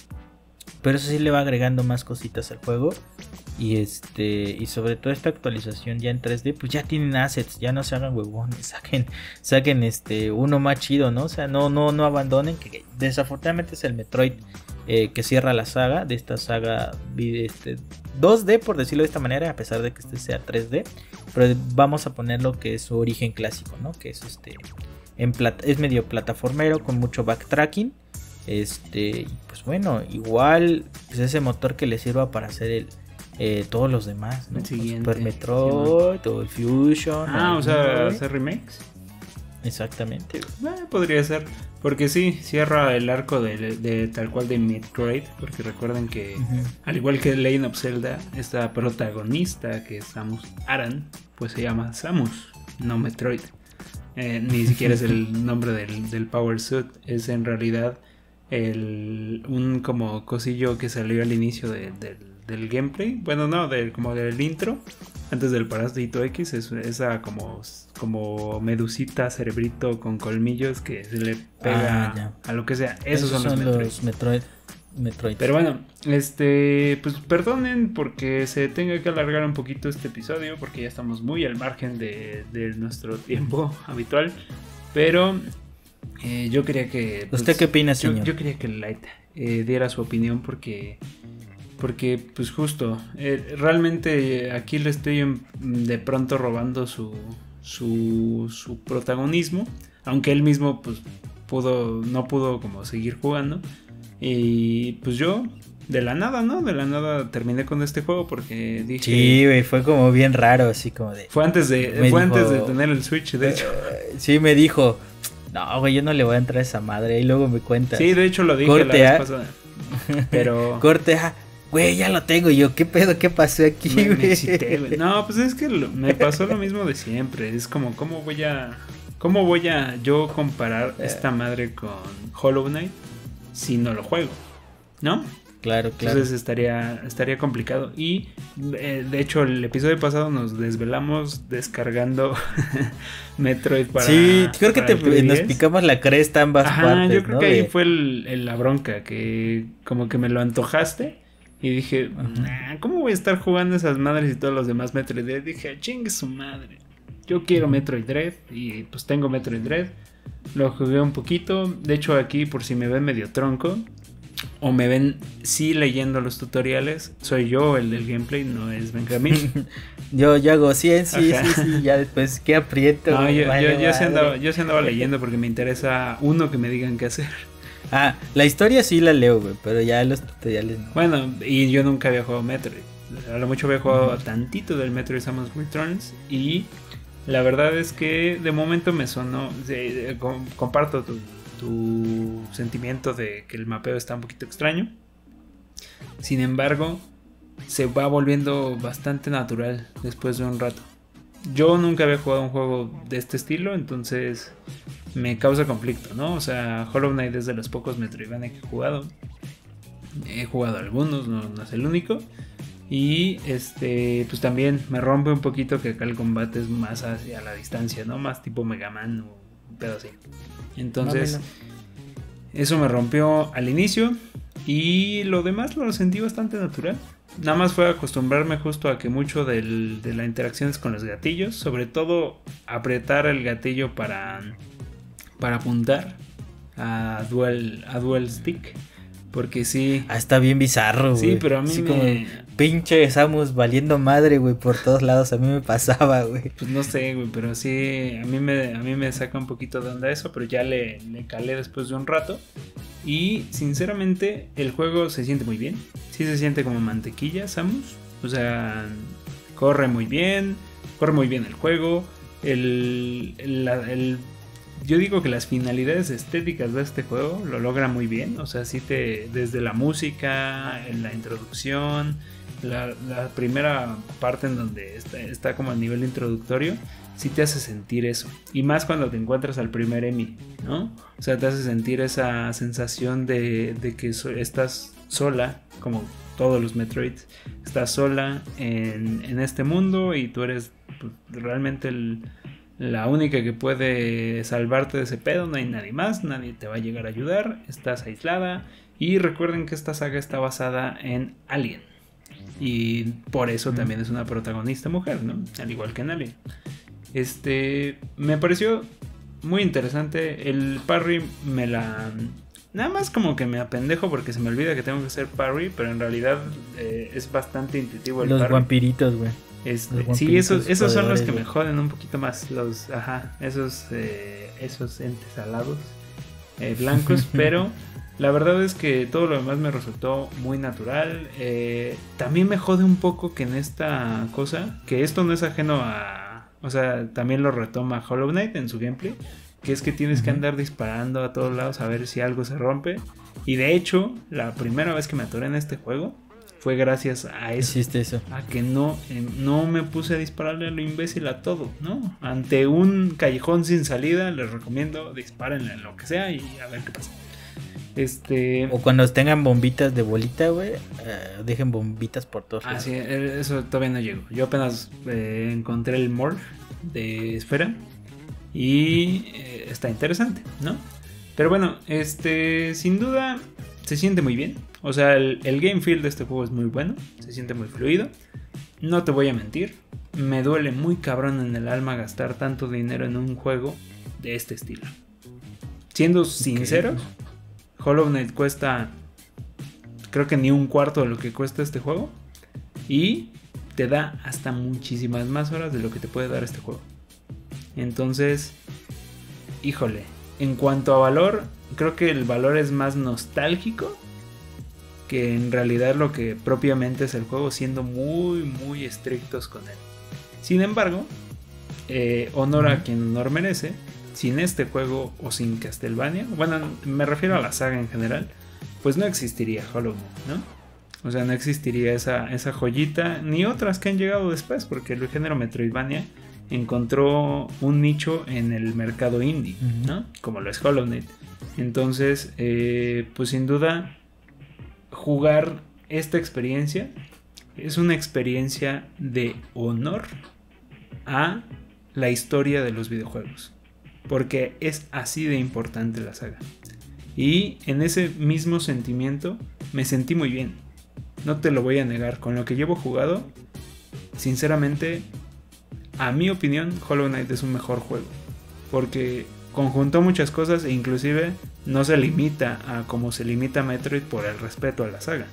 Pero eso sí le va agregando más cositas al juego. Y este. Y sobre todo esta actualización ya en 3D. Pues ya tienen assets. Ya no se hagan huevones. *laughs* Saquen. Saquen este. uno más chido, ¿no? O sea, no, no, no abandonen. Que desafortunadamente es el Metroid eh, que cierra la saga, de esta saga este, 2D por decirlo de esta manera, a pesar de que este sea 3D, pero vamos a poner lo que es su origen clásico, ¿no? Que es este en es medio plataformero con mucho backtracking. Este, pues bueno, igual pues ese motor que le sirva para hacer el eh, todos los demás, ¿no? Super Metroid o el Fusion. Ah, o, sea, hacer remakes. Exactamente. Eh, podría ser. Porque sí, cierra el arco de, tal cual de Metroid. Porque recuerden que, al igual que Lane of Zelda, esta protagonista que es Samus Aran, pues se llama Samus, no Metroid. Eh, ni *laughs* siquiera es el nombre del, Power Suit. Es en realidad el, un como cosillo que salió al inicio del del gameplay. Bueno, no, del, como del intro. Antes del parásito X. Es esa como, como medusita, cerebrito con colmillos que se le pega ah, a lo que sea. Esos, son, los, Metroid. Metroid. Pero bueno, este, pues perdonen porque se tenga que alargar un poquito este episodio porque ya estamos muy al margen de, nuestro tiempo *laughs* habitual. Pero eh, yo quería que... ¿Usted pues, qué opina, señor? Yo, quería que Light eh, diera su opinión porque porque, pues justo, eh, realmente aquí le estoy de pronto robando su, su, su, protagonismo. Aunque él mismo, pues, pudo, no pudo como seguir jugando. Y pues yo, de la nada, ¿no? De la nada terminé con este juego porque dije. Sí, güey, fue como bien raro, así como de. Fue antes de, fue antes de tener el Switch, de hecho. Eh, sí, me dijo. No, güey, yo no le voy a entrar a esa madre. Y luego me cuenta. Sí, de hecho lo dije la vez pasada. Pero. *laughs* Corte A. Güey, ya lo tengo yo. ¿Qué pedo? ¿Qué pasó aquí, güey? No, pues es que me pasó lo mismo de siempre. Es como, ¿cómo voy a. ¿Cómo voy a yo comparar eh. esta madre con Hollow Knight si no lo juego? ¿No? Claro, claro. Entonces estaría, estaría complicado. Y eh, de hecho, el episodio pasado nos desvelamos descargando *laughs* Metroid para. Sí, creo que te, nos picamos la cresta ambas Ajá, Yo creo que ahí fue la bronca, que como que me lo antojaste. Y dije, ¿cómo voy a estar jugando esas madres y todos los demás Metroid Dread? Dije, chingue su madre. Yo quiero Metroid Dread y pues tengo Metroid Dread. Lo jugué un poquito. De hecho, aquí, por si me ven medio tronco, o me ven sí leyendo los tutoriales, soy yo el del gameplay, no es Benjamín. *laughs* yo, yo hago sí, sí, sí, sí, ya después qué aprieto. No, yo, yo, yo, se andaba, yo, andaba, leyendo porque me interesa uno que me digan qué hacer. Ah, la historia sí la leo, güey, pero ya los tutoriales no. Bueno, y yo nunca había jugado Metroid. A lo mucho había jugado tantito del Metroid Samus Returns y la verdad es que de momento me sonó, comparto tu, tu sentimiento de que el mapeo está un poquito extraño. Sin embargo, se va volviendo bastante natural después de un rato. Yo nunca había jugado un juego de este estilo, entonces me causa conflicto, ¿no? O sea, Hollow Knight es de los pocos Metroidvania que he jugado. He jugado algunos, no, es el único. Y este, pues también me rompe un poquito que acá el combate es más hacia la distancia, ¿no? Más tipo Mega Man o un pedo así. Entonces, eso me rompió al inicio y lo demás lo sentí bastante natural. Nada más fue acostumbrarme justo a que mucho de la interacción es con los gatillos, sobre todo apretar el gatillo para, para apuntar a dual, a dual stick. Porque sí. Ah, está bien bizarro, güey. Sí, pero a mí me... como pinche Samus valiendo madre, güey, por todos lados. A mí me pasaba, güey. Pues no sé, güey, pero sí, a mí me, a mí me saca un poquito de onda eso, pero ya le, le calé después de un rato. Y sinceramente, el juego se siente muy bien. Sí se siente como mantequilla, Samus. O sea, corre muy bien, corre muy bien el juego. El, el, el yo digo que las finalidades estéticas de este juego lo logra muy bien. O sea, sí te. Desde la música, en la introducción, la, primera parte en donde está, como a nivel introductorio, sí te hace sentir eso. Y más cuando te encuentras al primer Emi, ¿no? O sea, te hace sentir esa sensación de, que estás sola, como todos los Metroids, estás sola en, en este mundo y tú eres pues, realmente el la única que puede salvarte de ese pedo, no hay nadie más, nadie te va a llegar a ayudar, estás aislada y recuerden que esta saga está basada en Alien. Y por eso también es una protagonista mujer, ¿no? Al igual que en Alien. Este, me pareció muy interesante. El parry me la... Nada más como que me apendejo porque se me olvida que tengo que hacer parry, pero en realidad eh, es bastante intuitivo el Los vampiritos, güey. Este, sí, esos, esos son los que me joden un poquito más. Los, ajá, esos, eh, esos entes alados eh, *laughs* blancos. pero la verdad es que todo lo demás me resultó muy natural. Eh, también me jode un poco que en esta cosa, que esto no es ajeno a. O sea, también lo retoma Hollow Knight en su gameplay. Que es que tienes que andar disparando a todos lados a ver si algo se rompe. Y de hecho, la primera vez que me atoré en este juego, fue gracias a eso. eso. A que no, eh, no me puse a dispararle a lo imbécil a todo, ¿no? Ante un callejón sin salida, les recomiendo dispárenle en lo que sea y a ver qué pasa. Este... O cuando tengan bombitas de bolita, güey, eh, dejen bombitas por todos ah, sí, eh, eso todavía no llego. Yo apenas encontré el morph de esfera y está interesante, ¿no? Pero bueno, este, sin duda se siente muy bien. O sea, el, game feel de este juego es muy bueno, se siente muy fluido. No te voy a mentir, me duele muy cabrón en el alma gastar tanto dinero en un juego de este estilo. Siendo sinceros, Hollow Knight cuesta creo que ni un cuarto de lo que cuesta este juego y te da hasta muchísimas más horas de lo que te puede dar este juego. Entonces, híjole, en cuanto a valor, creo que el valor es más nostálgico que en realidad lo que propiamente es el juego, siendo muy, muy estrictos con él. Sin embargo, eh, honor a quien honor merece, sin este juego o sin Castlevania, bueno, me refiero a la saga en general, pues no existiría Hollow Knight, ¿no? O sea, no existiría esa, esa joyita, ni otras que han llegado después, porque el género Metroidvania encontró un nicho en el mercado indie, ¿no? Como lo es Hollow Knight. Entonces, eh, pues sin duda, jugar esta experiencia es una experiencia de honor a la historia de los videojuegos. Porque es así de importante la saga. Y en ese mismo sentimiento me sentí muy bien. No te lo voy a negar. Con lo que llevo jugado, sinceramente, a mi opinión, Hollow Knight es un mejor juego. Porque conjuntó muchas cosas e inclusive no se limita a como se limita Metroid por el respeto a la saga.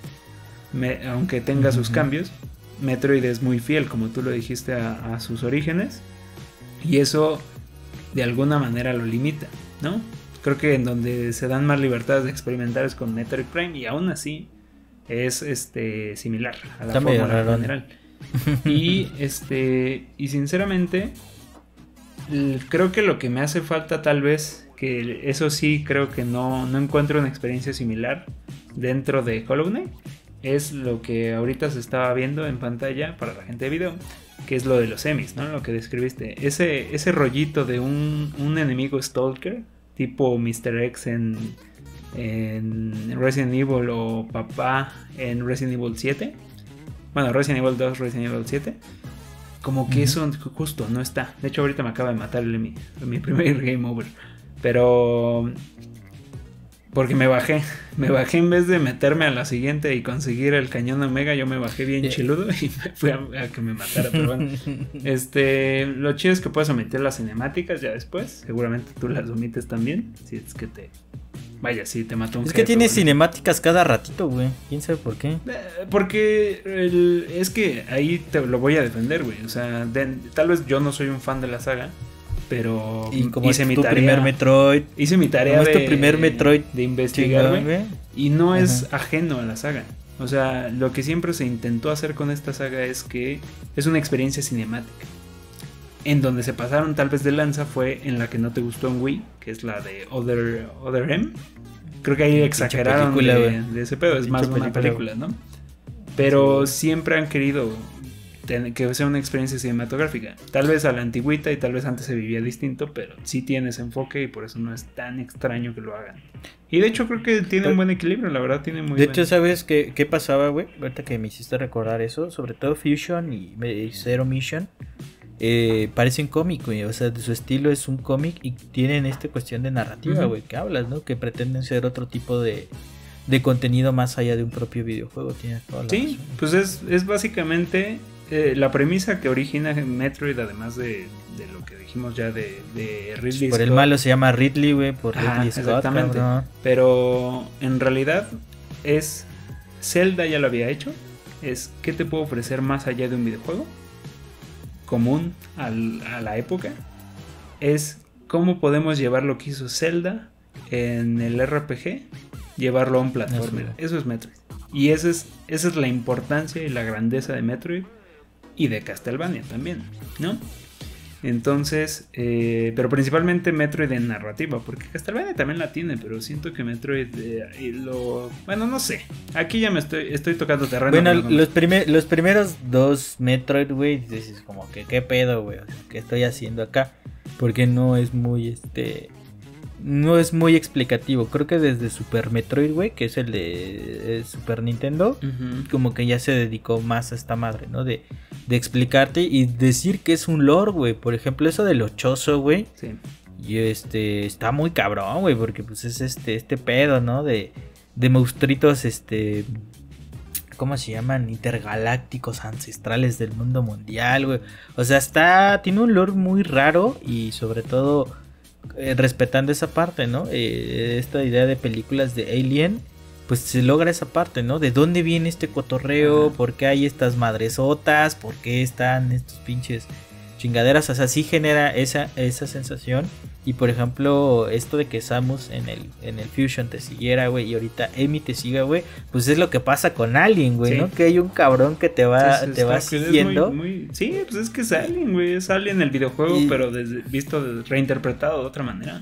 aunque tenga sus cambios, Metroid es muy fiel, como tú lo dijiste, a, sus orígenes. Y eso de alguna manera lo limita, ¿no? Creo que en donde se dan más libertades de experimentar es con Metroid Prime y aún así es este similar a la fórmula general. y este y sinceramente creo que lo que me hace falta tal vez, que eso sí creo que no, no encuentro una experiencia similar dentro de Hollow Knight, es lo que ahorita se estaba viendo en pantalla para la gente de video, que es lo de los semis, ¿no? Lo que describiste. Ese, ese rollito de un, un enemigo stalker, tipo Mr. X en, en Resident Evil o papá en Resident Evil 7. Bueno, Resident Evil 2, Resident Evil 7 como que eso justo no está. De hecho, ahorita me acaba de matar mi, mi primer *laughs* game over. Pero. Porque me bajé. Me bajé en vez de meterme a la siguiente y conseguir el cañón Omega. Yo me bajé bien chiludo y me fui a, que me matara. Pero bueno. *laughs* este. Lo chido es que puedes omitir las cinemáticas ya después. Seguramente tú las omites también. Si es que te Vaya, sí, te mató un Es que tiene cinemáticas cada ratito, güey. ¿Quién sabe por qué? Eh, porque es que ahí te lo voy a defender, güey. O sea, tal vez yo no soy un fan de la saga, pero y como hice mi tu primer Metroid. Hice mi tarea de, primer Metroid de investigar, güey. Y no es ajeno a la saga. O sea, lo que siempre se intentó hacer con esta saga es que es una experiencia cinemática. En donde se pasaron tal vez de lanza fue en la que no te gustó en Wii, que es la de Other, Other M. Creo que ahí exageraron de, ese pedo, es más una película, ¿no? Pero siempre han querido que sea una experiencia cinematográfica. Tal vez a la antigüita y tal vez antes se vivía distinto, pero sí tiene ese enfoque y por eso no es tan extraño que lo hagan. Y de hecho creo que tiene un buen equilibrio, la verdad tiene muy De hecho, ¿sabes qué, qué pasaba, güey? Ahorita que me hiciste recordar eso, sobre todo Fusion y Zero Mission eh, parecen cómic, güey. O sea, su estilo es un cómic y tienen esta cuestión de narrativa, güey, que hablas, ¿no? Que pretenden ser otro tipo de, de contenido más allá de un propio videojuego. sí, pues es, es básicamente eh, la premisa que origina Metroid, además de, lo que dijimos ya de, de Ridley Por el malo se llama Ridley, güey, por Ridley Scott. Exactamente. Pero en realidad es. Zelda ya lo había hecho. Es ¿qué te puedo ofrecer más allá de un videojuego? Común a la época es cómo podemos llevar lo que hizo Zelda en el RPG, llevarlo a un plataforma. Eso es Metroid. Y esa es, esa es la importancia y la grandeza de Metroid y de Castlevania también, ¿no? Entonces, eh, pero principalmente Metroid en narrativa, porque Castlevania también la tiene, pero siento que Metroid eh, lo... Bueno, no sé, aquí ya me estoy, estoy tocando terreno. Bueno, los, los primeros dos Metroid, güey, dices como que qué pedo, güey, ¿qué estoy haciendo acá? Porque no es muy, este... No es muy explicativo. Creo que desde Super Metroid, güey, que es el de eh, Super Nintendo, como que ya se dedicó más a esta madre, ¿no? De de explicarte y decir que es un lore, güey. Por ejemplo, eso del ochoso, güey. Sí. Y este está muy cabrón, güey, porque pues es este este pedo, ¿no? De de monstruitos este ¿cómo se llaman? intergalácticos ancestrales del mundo mundial, güey. O sea, está tiene un lore muy raro y sobre todo eh, respetando esa parte, ¿no? Eh, esta idea de películas de Alien pues se logra esa parte, ¿no? ¿De dónde viene este cotorreo? ¿Por qué hay estas madresotas? ¿Por qué están estos pinches chingaderas? O sea, sí genera esa, esa sensación. Y por ejemplo, esto de que Samus en el, en el Fusion te siguiera, güey, y ahorita Emi te siga, güey, pues es lo que pasa con Alien, güey, Sí. ¿no? Que hay un cabrón que te va, Entonces, te va está- es siguiendo. muy- muy- sí, pues es que es Alien, güey. Es Alien el videojuego, Y- pero desde- visto reinterpretado de otra manera.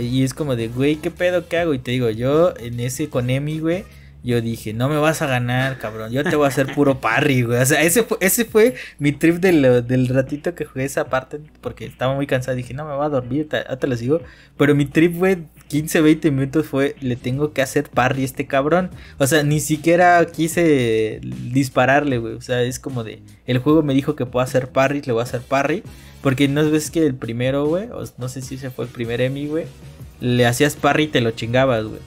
Y es como de, güey, ¿qué pedo qué hago? Y te digo, yo en ese con Emi, güey, yo dije, no me vas a ganar, cabrón. Yo te voy a hacer puro parry, güey. O sea, ese fue, ese fue mi trip del, del ratito que jugué esa parte. Porque estaba muy cansado. Dije, no me voy a dormir, te, te lo sigo. Pero mi trip, güey, 15, 20 minutos fue, le tengo que hacer parry a este cabrón. O sea, ni siquiera quise dispararle, güey. O sea, es como de, el juego me dijo que puedo hacer parry, le voy a hacer parry. Porque no ves que el primero, güey, o no sé si ese fue el primer Emi, güey, le hacías parry y te lo chingabas, güey.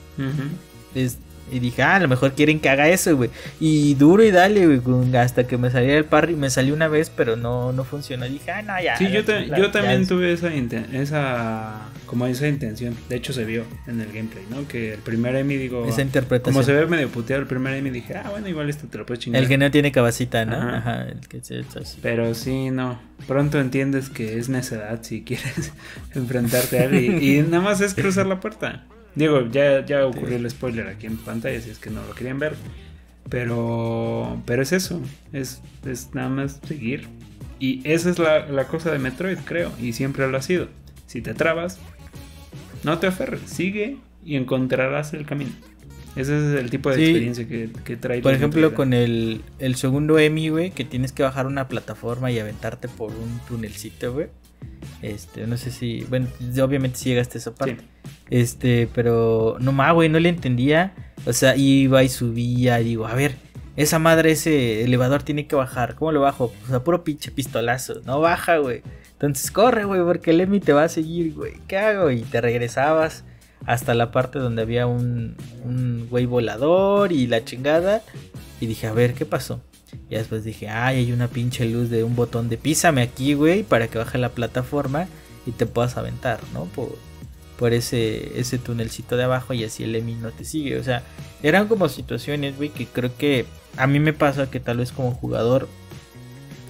Es- y dije, ah, a lo mejor quieren que haga eso, güey. Y duro y dale, güey, hasta que me saliera el parry. Me salió una vez, pero no, no funcionó. Dije, ah, no, ya. Sí, yo, ta- la- yo también tuve esa, esa como esa intención. De hecho se vio en el gameplay, ¿no? Que el primer Emi digo, Esa interpretación. como se ve medio puteado el primer Emi dije, ah, bueno, igual esto te lo puedes chingar. El que no tiene cabecita, ¿no? Ajá. Ajá, el que se echa así. Pero sí, no. Pronto entiendes que es necedad si quieres *laughs* enfrentarte a él y, y nada más es cruzar la puerta. Digo, ya, ya ocurrió el spoiler aquí en pantalla, si es que no lo querían ver. Pero, pero es eso, es, es nada más seguir. Y esa es la, la cosa de Metroid, creo, y siempre lo ha sido. Si te trabas, no te aferres, sigue y encontrarás el camino. Ese es el tipo de Sí. experiencia que, que trae. Por ejemplo, Metroid. con el, el segundo Emi, güey, que tienes que bajar una plataforma y aventarte por un tunelcito, güey. Este, no sé si. Bueno, obviamente si llegaste a esa parte. Sí. Este, pero no más, güey, no le entendía. O sea, iba y subía y digo, a ver, esa madre, ese elevador tiene que bajar. ¿Cómo lo bajo? O sea, puro pinche pistolazo. No baja, güey. Entonces corre, güey, porque el Emi te va a seguir, güey. ¿Qué hago? Y te regresabas hasta la parte donde había un, un güey volador y la chingada. Y dije, a ver, ¿qué pasó? Y después dije, ay, hay una pinche luz de un botón de písame aquí, güey, para que baje la plataforma y te puedas aventar, ¿no? Por ese, ese tunelcito de abajo y así el Emi no te sigue. O sea, eran como situaciones, güey, que creo que a mí me pasa que tal vez como jugador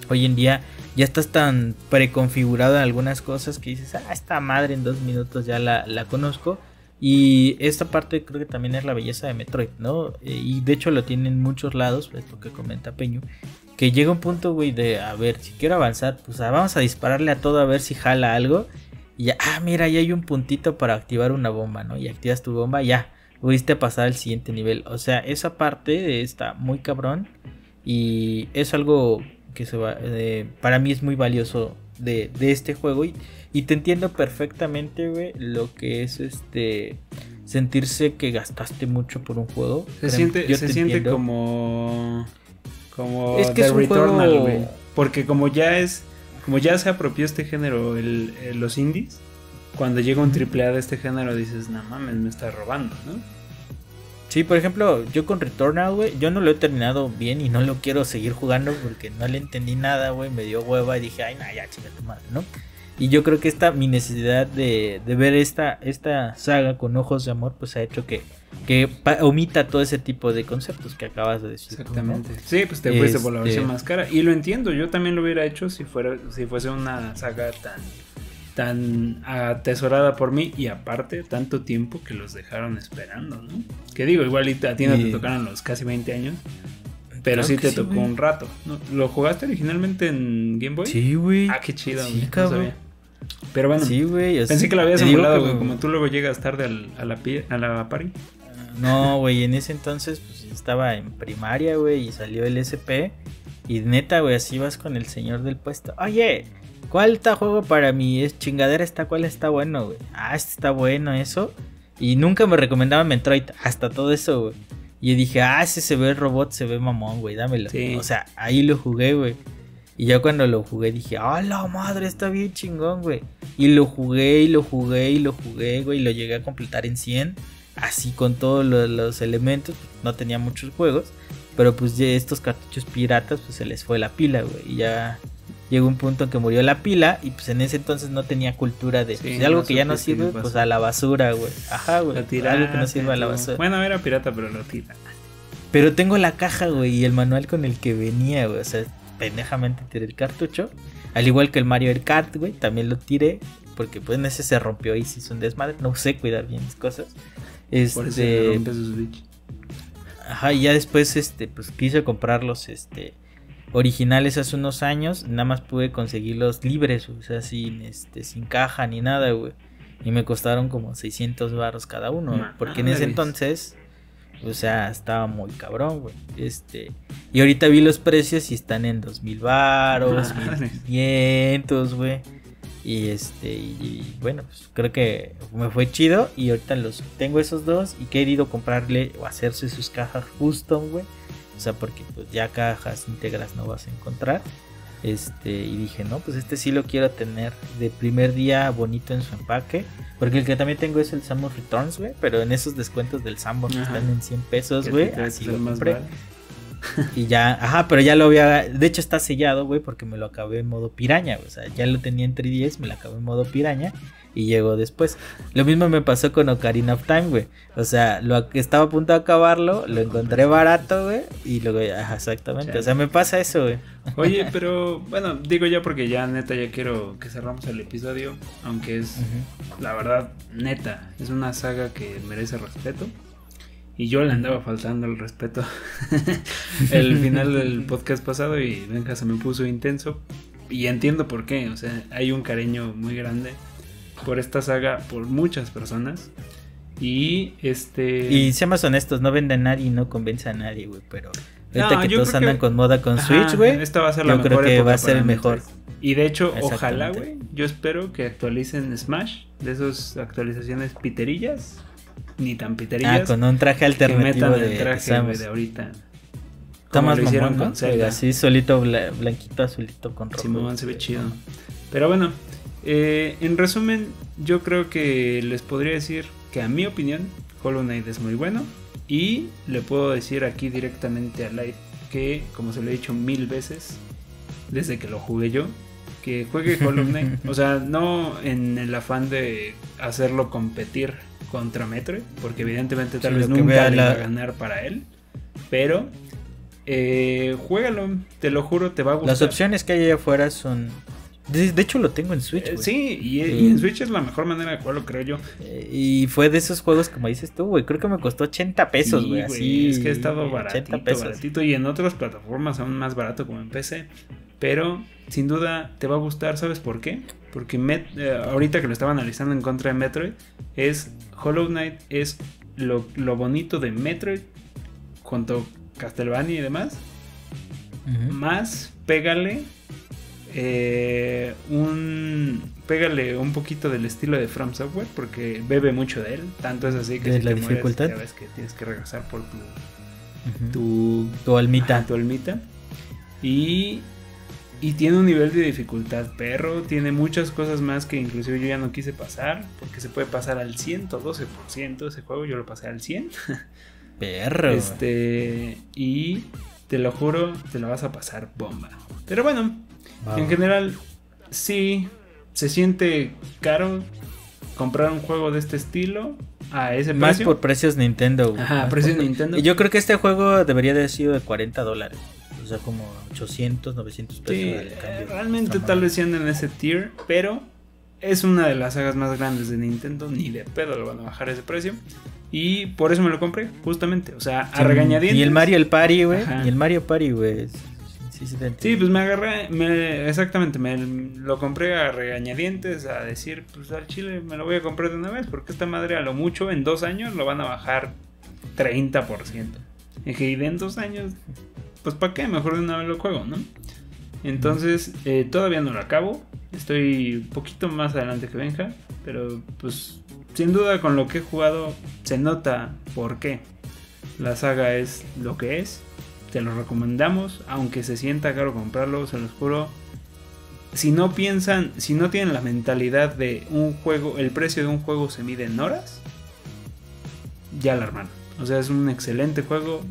hoy en día ya estás tan preconfigurado en algunas cosas que dices, ah, esta madre en dos minutos ya la, la conozco. Y esta parte creo que también es la belleza de Metroid, ¿no? Eh, y de hecho lo tienen en muchos lados, esto que comenta Peño, que llega un punto, güey, de, a ver, si quiero avanzar, pues vamos a dispararle a todo a ver si jala algo. Y ya, ah, mira, ya hay un puntito para activar una bomba, ¿no? Y activas tu bomba, ya, pudiste pasar al siguiente nivel. O sea, esa parte está muy cabrón y es algo que se va, eh, para mí es muy valioso de, de este juego y, y te entiendo perfectamente, güey, lo que es este sentirse que gastaste mucho por un juego. Se Créeme, siente, yo se te siente entiendo. como. Como Es que The es un Returnal, juego- güey. Porque como ya es. Como ya se apropió este género, el, el- los indies. Cuando llega un triple A de este género, dices, no mames, me está robando, ¿no? Sí, por ejemplo, yo con Returnal, güey, yo no lo he terminado bien y no lo quiero seguir jugando porque no le entendí nada, güey, me dio hueva y dije, ay, no, ya, chinga tu madre, ¿no? Y yo creo que esta, mi necesidad de, de ver esta, esta saga con ojos de amor, pues ha hecho que, que omita todo ese tipo de conceptos que acabas de decir. Exactamente. Sí, pues te fuiste por la Este- versión más cara. Y lo entiendo, yo también lo hubiera hecho si fuera, si fuese una saga tan, tan atesorada por mí. Y aparte, tanto tiempo que los dejaron esperando, ¿no? Que digo, igual a ti no Y- te tocaron los casi 20 años. Pero Claro sí te sí, tocó un rato. ¿no? ¿Lo jugaste originalmente en Game Boy? Sí, güey. Ah, qué chido, Sí, no sabía. Pero bueno, Sí, o pensé que lo habías emulado, güey. Como tú luego llegas tarde al- a la, a la party. No, güey, en ese entonces pues estaba en primaria, güey, y salió el SP. Y neta, güey, así vas con el señor del puesto. Oye, ¿cuál está juego para mí? Es chingadera esta, ¿cuál está bueno, güey? Ah, este está bueno, eso. Y nunca me recomendaba Metroid, hasta todo eso, güey. Y yo dije, ah, ese se ve el robot, se ve mamón, güey, dámelo. Sí. O sea, ahí lo jugué, güey. Y ya cuando lo jugué dije, ah, la madre, está bien chingón, güey. Y lo jugué y lo jugué y lo jugué, güey. Y lo llegué a completar en 100. Así con todos lo- los, elementos. No tenía muchos juegos. Pero pues ya estos cartuchos piratas, pues se les fue la pila, güey. Y ya llegó un punto en que murió la pila. Y pues en ese entonces no tenía cultura de Sí, pues, algo no que ya no sirve, pasó. pues a la basura, güey. Ajá, güey. Algo que no tiraste, sirve a la basura. Bueno, era pirata, pero lo tira. Pero tengo la caja, güey, y el manual con el que venía, güey. O sea, pendejamente tiré el cartucho. Al igual que el Mario Kart, güey, también lo tiré. porque pues en ese se rompió y se hizo un desmadre, no sé cuidar bien mis cosas. Por eso le Este, Switch. Ajá, y ya después, este, pues quise comprar los, este, originales hace unos años. Nada más pude conseguirlos libres, o sea, sin, este, sin caja ni nada, güey. Y me costaron como 600 barros cada uno. Porque en ese entonces, o sea, estaba muy cabrón, güey. Este, y ahorita vi los precios y están en 2000 varos, Madres. 1500, güey. Y este, y, bueno, pues creo que me fue chido. Y ahorita los tengo esos dos. Y he querido comprarle o hacerse sus cajas custom, güey. O sea, porque pues ya cajas íntegras no vas a encontrar. Este, y dije, no, pues este sí lo quiero tener de primer día bonito en su empaque. Porque el que también tengo es el Samus Returns, güey. Pero en esos descuentos del Samus que están en 100 pesos, güey. Así lo compré. *laughs* Y ya, ajá, pero ya lo había. De hecho, está sellado, güey, porque me lo acabé en modo piraña. güey, O sea, ya lo tenía en 3DS, me lo acabé en modo piraña y llegó después. Lo mismo me pasó con Ocarina of Time, güey. O sea, lo estaba a punto de acabarlo, lo encontré barato, güey. Y luego, ajá, exactamente. O sea, me pasa eso, güey. Oye, *laughs* pero bueno, digo ya porque ya neta ya quiero que cerramos el episodio, aunque es la verdad neta, es una saga que merece respeto. Y yo le andaba faltando el respeto *laughs* el final del podcast pasado y Benja se me puso intenso. Y entiendo por qué, o sea, hay un cariño muy grande por esta saga, por muchas personas. Y este... Y seamos honestos, no vende a nadie y no convence a nadie, güey. Pero ahorita No, que todos que- andan con moda con Ajá, Switch, güey. Esta va a ser la yo creo mejor que va a ser el mejor. Y de hecho, ojalá, güey. Yo espero que actualicen Smash. De esas actualizaciones piterillas. Ni tan Ah, piterillas. con un traje alternativo metan de, el traje de ahorita. Como más lo hicieron mamón, ¿no? con. Así solito, bla- blanquito, azulito con rojo. Simón se ve chido. Pero bueno, eh, en resumen, yo creo que les podría decir que a mi opinión, Hollow Knight es muy bueno. Y le puedo decir aquí directamente a Light que, como se lo he dicho mil veces, desde que lo jugué yo, que juegue Hollow Knight. *laughs* o sea, no en el afán de hacerlo competir contra Metroid, porque evidentemente tal Sí, vez nunca le la- va a ganar para él. Pero, eh, juégalo, te lo juro, te va a gustar. Las opciones que hay allá afuera son. De, de hecho, lo tengo en Switch. Eh, güey. sí, y, Sí. y en Switch es la mejor manera de jugarlo, creo yo. Eh, Y fue de esos juegos, como dices tú, güey. Creo que me costó 80 pesos, Sí, güey. así. es que ha estado 80 baratito, pesos. baratito. Y en otras plataformas aún más barato como en PC. Pero sin duda te va a gustar, ¿sabes por qué? Porque Met- eh, ahorita que lo estaba analizando en contra de Metroid, es Hollow Knight es lo, lo bonito de Metroid junto Castlevania y demás. Más pégale eh, un pégale un poquito del estilo de From Software porque bebe mucho de él. Tanto es así que ¿De si la te mueres, dificultad? ya ves que tienes que regresar por tu Ujú. tu, Tu almita. tu almita. Y, y tiene un nivel de dificultad perro. Tiene muchas cosas más que inclusive yo ya no quise pasar. Porque se puede pasar al 112% ese juego. Yo lo pasé al 100. *laughs* Perro. Este, y te lo juro, te lo vas a pasar bomba. Pero bueno, en general, sí, se siente caro comprar un juego de este estilo a ese Más precio. por precios Nintendo. Ajá, Más precios por- Nintendo. Y yo creo que este juego debería de haber sido de 40 dólares. O sea, como 800, 900 pesos. Sí, cambio. eh, realmente tal vez sean en ese tier, pero es una de las sagas más grandes de Nintendo, ni de pedo lo van a bajar ese precio. Y por eso me lo compré, justamente, o sea, a regañadientes. Y el Mario el Party, güey. Y el Mario Party, güey. Sí, sí, sí, pues me agarré, me- exactamente, me lo compré a regañadientes, a decir, pues al chile me lo voy a comprar de una vez, porque esta madre a lo mucho en dos años lo van a bajar 30%. Y dije, y en dos años, pues para qué, mejor de una vez lo juego, ¿no? Entonces, eh, todavía no lo acabo, estoy un poquito más adelante que Benja, pero pues sin duda con lo que he jugado se nota por qué la saga es lo que es. Te lo recomendamos, aunque se sienta caro comprarlo, se los juro. Si no piensan, si no tienen la mentalidad de un juego, el precio de un juego se mide en horas, ya la armaron. O sea, es un excelente juego.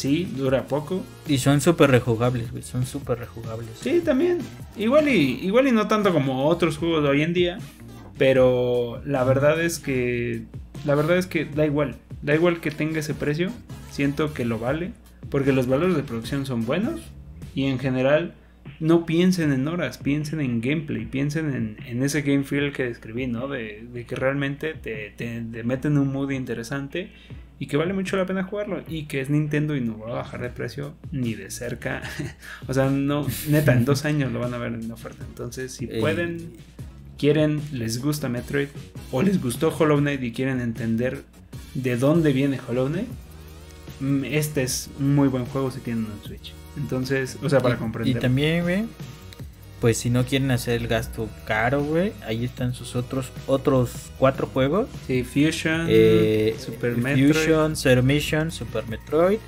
Sí, dura poco. Y son súper rejugables, güey. Son súper rejugables. Sí, también. Igual y, igual y no tanto como otros juegos de hoy en día. Pero la verdad es que. La verdad es que da igual. Da igual que tenga ese precio. Siento que lo vale. Porque los valores de producción son buenos. Y en general no piensen en horas, piensen en gameplay, piensen en, en ese game feel que describí, ¿no? De, de que realmente te, te, te, meten un mood interesante y que vale mucho la pena jugarlo y que es Nintendo y no va a bajar de precio ni de cerca. *laughs* o sea, no, neta, en dos años lo van a ver en oferta. Entonces, si eh. pueden, quieren, les gusta Metroid o les gustó Hollow Knight y quieren entender de dónde viene Hollow Knight, mm, este es un muy buen juego si tienen un Switch. Entonces, o sea, para comprender. Y también, güey, pues si no quieren hacer el gasto caro, güey, ahí están sus otros otros cuatro juegos. Sí, Fusion, eh, Super Metroid. Fusion, Zero Mission, Super Metroid.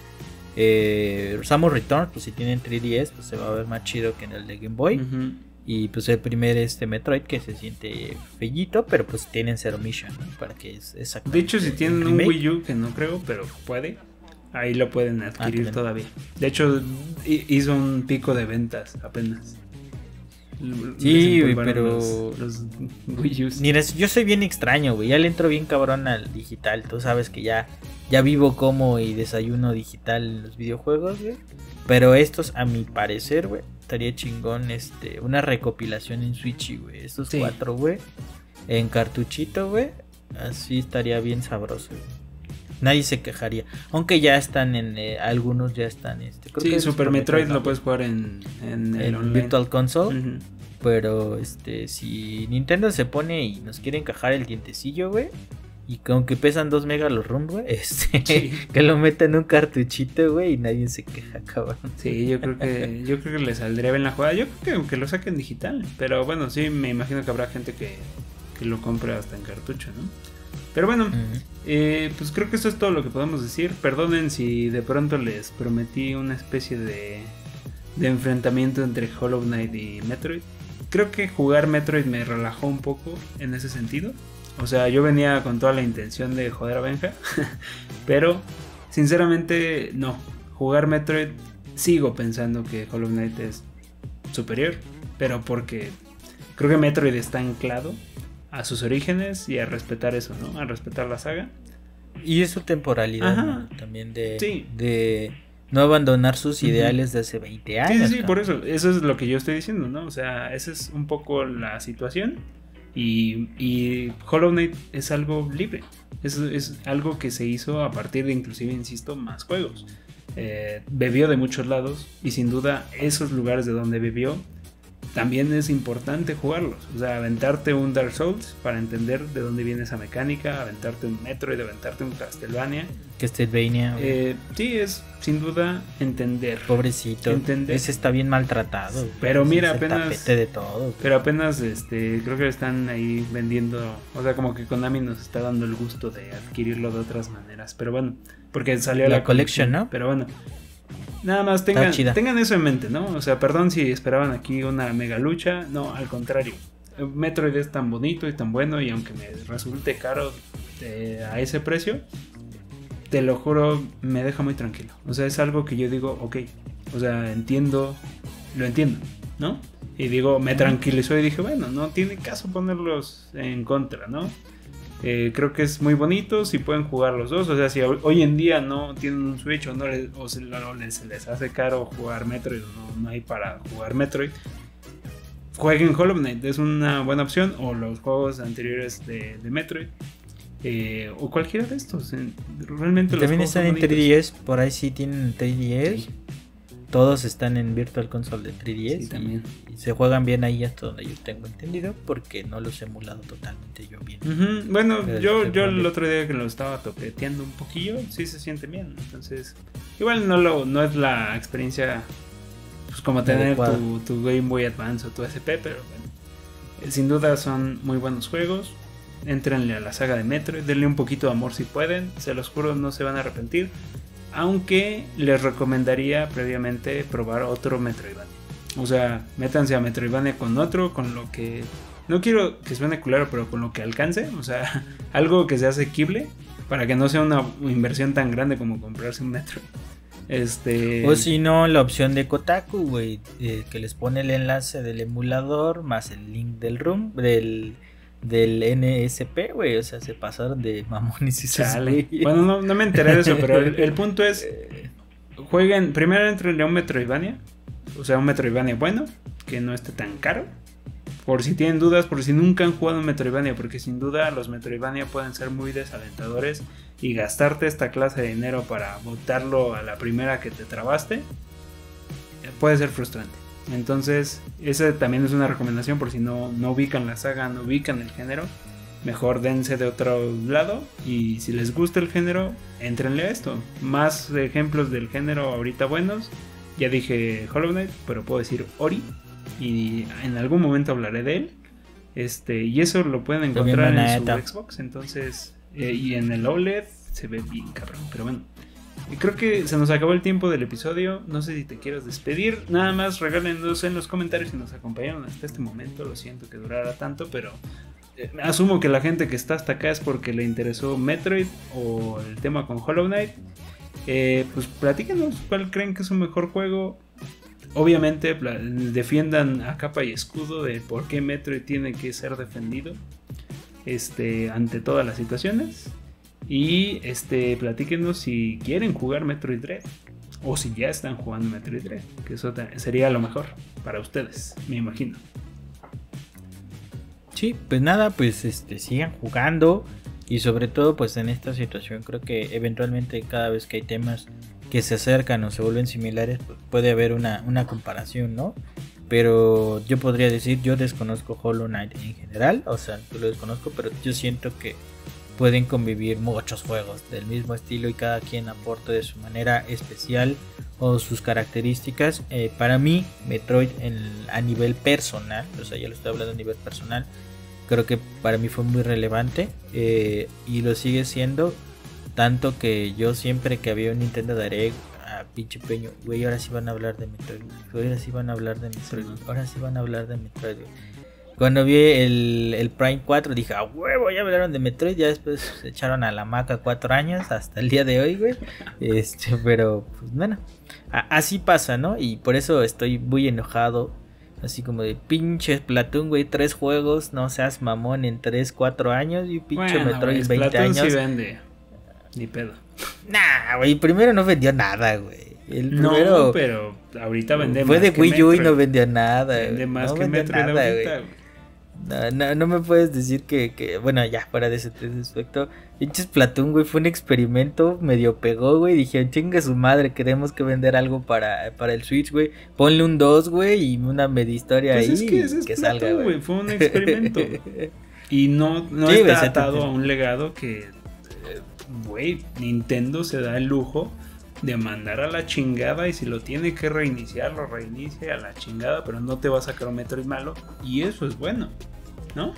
Eh, Samus Return, pues si tienen 3DS, pues se va a ver más chido que en el de Game Boy. Y pues el primer este Metroid que se siente fellito, pero pues tienen Zero Mission, Para que es exacto. De hecho, si tienen un Wii U, que no creo, pero puede, Ahí lo pueden adquirir ah, todavía. De hecho, hizo un pico de ventas apenas. Sí, pero. Los, Mira, yo soy bien extraño, güey. Ya le entro bien cabrón al digital. Tú sabes que ya, ya vivo como y desayuno digital en los videojuegos, güey. Pero estos, a mi parecer, güey, estaría chingón este, una recopilación en Switch, güey. Estos cuatro, güey. En cartuchito, güey. Así estaría bien sabroso, güey nadie se quejaría. Aunque ya están en. Eh, algunos ya están. Este, sí, Super, Metroid, lo puedes jugar en, en, el Virtual Console. Pero este, si Nintendo se pone y nos quiere encajar el dientecillo, güey. Y aunque pesan 2 megas los ROM, güey, *laughs* este, que lo metan en un cartuchito, güey, y nadie se queja, cabrón. Sí, yo creo que, *laughs* yo creo que le saldría bien la jugada. Yo creo que, que lo saquen digital. Pero bueno, sí, me imagino que habrá gente que, que lo compre hasta en cartucho, ¿no? Pero bueno, eh, pues creo que eso es todo lo que podemos decir. Perdonen si de pronto les prometí una especie de, de enfrentamiento entre Hollow Knight y Metroid. Creo que jugar Metroid me relajó un poco en ese sentido. O sea, yo venía con toda la intención de joder a Benja. *laughs* pero, sinceramente, no. Jugar Metroid, sigo pensando que Hollow Knight es superior. Pero porque creo que Metroid está anclado a sus orígenes y a respetar eso, ¿no? A respetar la saga. Y es su temporalidad también de, de no abandonar sus ideales de hace 20 años. Sí, sí, por eso. Eso es lo que yo estoy diciendo, ¿no? O sea, esa es un poco la situación. Y, y Hollow Knight es algo libre. Es, es, algo que se hizo a partir de, inclusive, insisto, más juegos. Eh, bebió de muchos lados y sin duda esos lugares de donde bebió también es importante jugarlos. O sea, aventarte un Dark Souls para entender de dónde viene esa mecánica, aventarte un Metroid, aventarte un Castlevania. Castlevania. Eh, sí, es sin duda entender. Pobrecito. Entender. Ese está bien maltratado. Pero mira, apenas. de todo. Pero apenas, este, creo que están ahí vendiendo. O sea, como que Konami nos está dando el gusto de adquirirlo de otras maneras. Pero bueno, porque salió la, la collection, ¿no? Pero bueno. Nada más tengan, tengan eso en mente, ¿no? O sea, perdón si esperaban aquí una mega lucha. No, al contrario. Metroid es tan bonito y tan bueno y aunque me resulte caro eh, a ese precio, te lo juro, me deja muy tranquilo. O sea, es algo que yo digo, ok, o sea, entiendo, lo entiendo, ¿no? Y digo, me tranquilizó y dije, bueno, no tiene caso ponerlos en contra, ¿no? Eh, creo que es muy bonito si pueden jugar los dos. O sea, si hoy en día no tienen un Switch o no les, o se, les, hace caro jugar Metroid o no, hay para jugar Metroid, jueguen Hollow Knight. Es una buena opción. O los juegos anteriores de, Metroid. Eh, o cualquiera de estos. Realmente También están en 3DS. Por ahí sí tienen 3DS. Todos están en Virtual Console de 3DS. también. Y, se juegan bien ahí hasta donde yo tengo entendido, porque no los he emulado totalmente yo bien. Bueno, yo, yo el otro día que lo estaba topeteando un poquillo, sí se siente bien. Entonces, igual no, lo, no es la experiencia pues como tener tu, tu, Game Boy Advance o tu SP, pero bueno, sin duda son muy buenos juegos. Entrenle a la saga de Metro, denle un poquito de amor si pueden, se los juro, no se van a arrepentir. Aunque les recomendaría previamente probar otro Metroidvania. O sea, métanse a Metroidvania con otro, con lo que... No quiero que suene culero, pero con lo que alcance. O sea, *laughs* algo que sea asequible. Para que no sea una inversión tan grande como comprarse un Metroid. Este... O si no, la opción de Kotaku, güey. Eh, que les pone el enlace del emulador más el link del room, del del NSP, güey. O sea, se pasaron de mamones y sale. Bueno, no, me enteré de eso, pero el, *laughs* punto es: jueguen, primero entre León Metroidvania. o sea, un Metroidvania bueno, que no esté tan caro. Por si tienen dudas, por si nunca han jugado un Metroidvania, porque sin duda los Metroidvania pueden ser muy desalentadores y gastarte esta clase de dinero para botarlo a la primera que te trabaste eh, puede ser frustrante. Entonces, esa también es una recomendación por si no, no ubican la saga, no ubican el género. Mejor dense de otro lado y si les gusta el género, entrenle a esto. Más ejemplos del género ahorita buenos. Ya dije Hollow Knight, pero puedo decir Ori y en algún momento hablaré de él. Este, y eso lo pueden encontrar en su Xbox, entonces eh, y en el OLED se ve bien cabrón, pero bueno. Creo que se nos acabó el tiempo del episodio. No sé si te quieres despedir. Nada más regálenos en los comentarios si nos acompañaron hasta este momento. Lo siento que durara tanto, pero eh, asumo que la gente que está hasta acá es porque le interesó Metroid o el tema con Hollow Knight. Eh, pues platíquenos cuál creen que es un mejor juego. Obviamente defiendan a capa y escudo de por qué Metroid tiene que ser defendido este, ante todas las situaciones. Y este, platíquenos si quieren jugar Metroid Dread o si ya están jugando Metroid Dread, que eso sería lo mejor para ustedes, me imagino. Sí, pues nada, pues este, sigan jugando y sobre todo pues en esta situación creo que eventualmente cada vez que hay temas que se acercan o se vuelven similares pues puede haber una, una comparación, ¿no? Pero yo podría decir, yo desconozco Hollow Knight en general, o sea, lo desconozco, pero yo siento que pueden convivir muchos juegos del mismo estilo y cada quien aporta de su manera especial o sus características. Eh, para mí, Metroid a nivel personal, o sea, ya lo estoy hablando a nivel personal, creo que para mí fue muy relevante eh, y lo sigue siendo. Tanto que yo siempre que había un Nintendo Direct, a pinche peño, güey, ahora sí van a hablar de Metroid, ahora sí van a hablar de Metroid, ahora sí van a hablar de Metroid. Cuando vi el, el Prime 4 dije, a huevo, ya hablaron de Metroid, ya después se echaron a la maca cuatro años hasta el día de hoy, güey. Este, pero, pues bueno, así pasa, ¿no? Y por eso estoy muy enojado. Así como de pinche Splatoon, güey, tres juegos, no seas mamón en tres, cuatro años y pinche Metroid en 20 años. Sí vende. Ni pedo. Nah, güey, primero no vendió nada, güey. El primero, no, pero ahorita vende fue más. Fue de Wii U y no vendió nada. Vende más que Metroid ahorita, güey. No, no, me puedes decir que, bueno, ya fuera de ese, aspecto. Pinches Platoon, güey, fue un experimento, medio pegó, güey. Dije, chinga su madre, queremos que vender algo para, para el Switch, güey. Ponle un 2, güey, y una media historia pues ahí. Es que, que salga, güey. Fue un experimento. *laughs* y no, no está atado a un legado que, eh, güey, Nintendo se da el lujo de mandar a la chingada y si lo tiene que reiniciar, lo reinicia a la chingada, pero no te va a sacar un Metroid malo y eso es bueno. ¿no?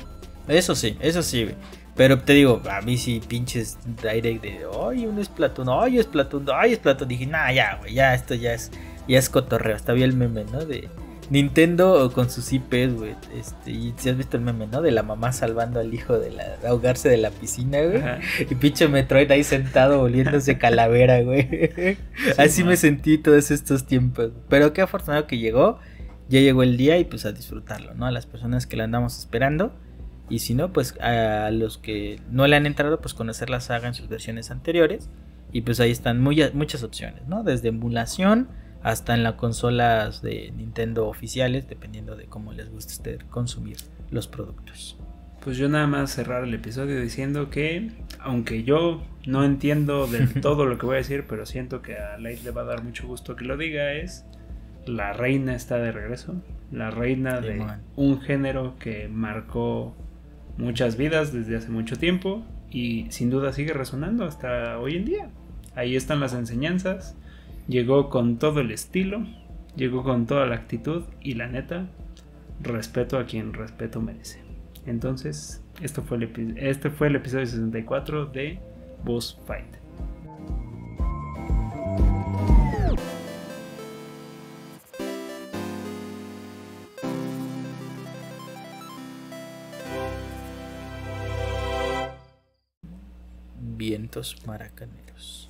Eso sí, eso sí, Pero te digo, a mí sí pinches direct de, ay, un Splatoon, ay, Splatoon, ay, Splatoon. Dije, nah, ya, güey, ya, esto ya es, ya es cotorreo. Está bien el meme, ¿no? De Nintendo con sus IPs, güey. Este, y si has visto el meme, ¿no? De la mamá salvando al hijo de, la, ahogarse de la piscina, güey. Y pinche Metroid ahí sentado volviéndose *laughs* calavera, güey. Así me sentí todos estos tiempos. Pero qué afortunado que llegó ya llegó el día y pues a disfrutarlo, ¿no? A las personas que la andamos esperando. Y si no, pues a los que no le han entrado, pues conocer la saga en sus versiones anteriores. Y pues ahí están muy, muchas opciones, ¿no? Desde emulación hasta en las consolas de Nintendo oficiales, dependiendo de cómo les guste usted consumir los productos. Pues yo nada más cerrar el episodio diciendo que, aunque yo no entiendo del *laughs* todo lo que voy a decir, pero siento que a Light le va a dar mucho gusto que lo diga, es la reina está de regreso. La reina de un género que marcó muchas vidas desde hace mucho tiempo y sin duda sigue resonando hasta hoy en día. Ahí están las enseñanzas. Llegó con todo el estilo, llegó con toda la actitud y la neta, respeto a quien respeto merece. Entonces, esto fue el, este fue el episodio 64 de Boss Fight. vientos maracaneros.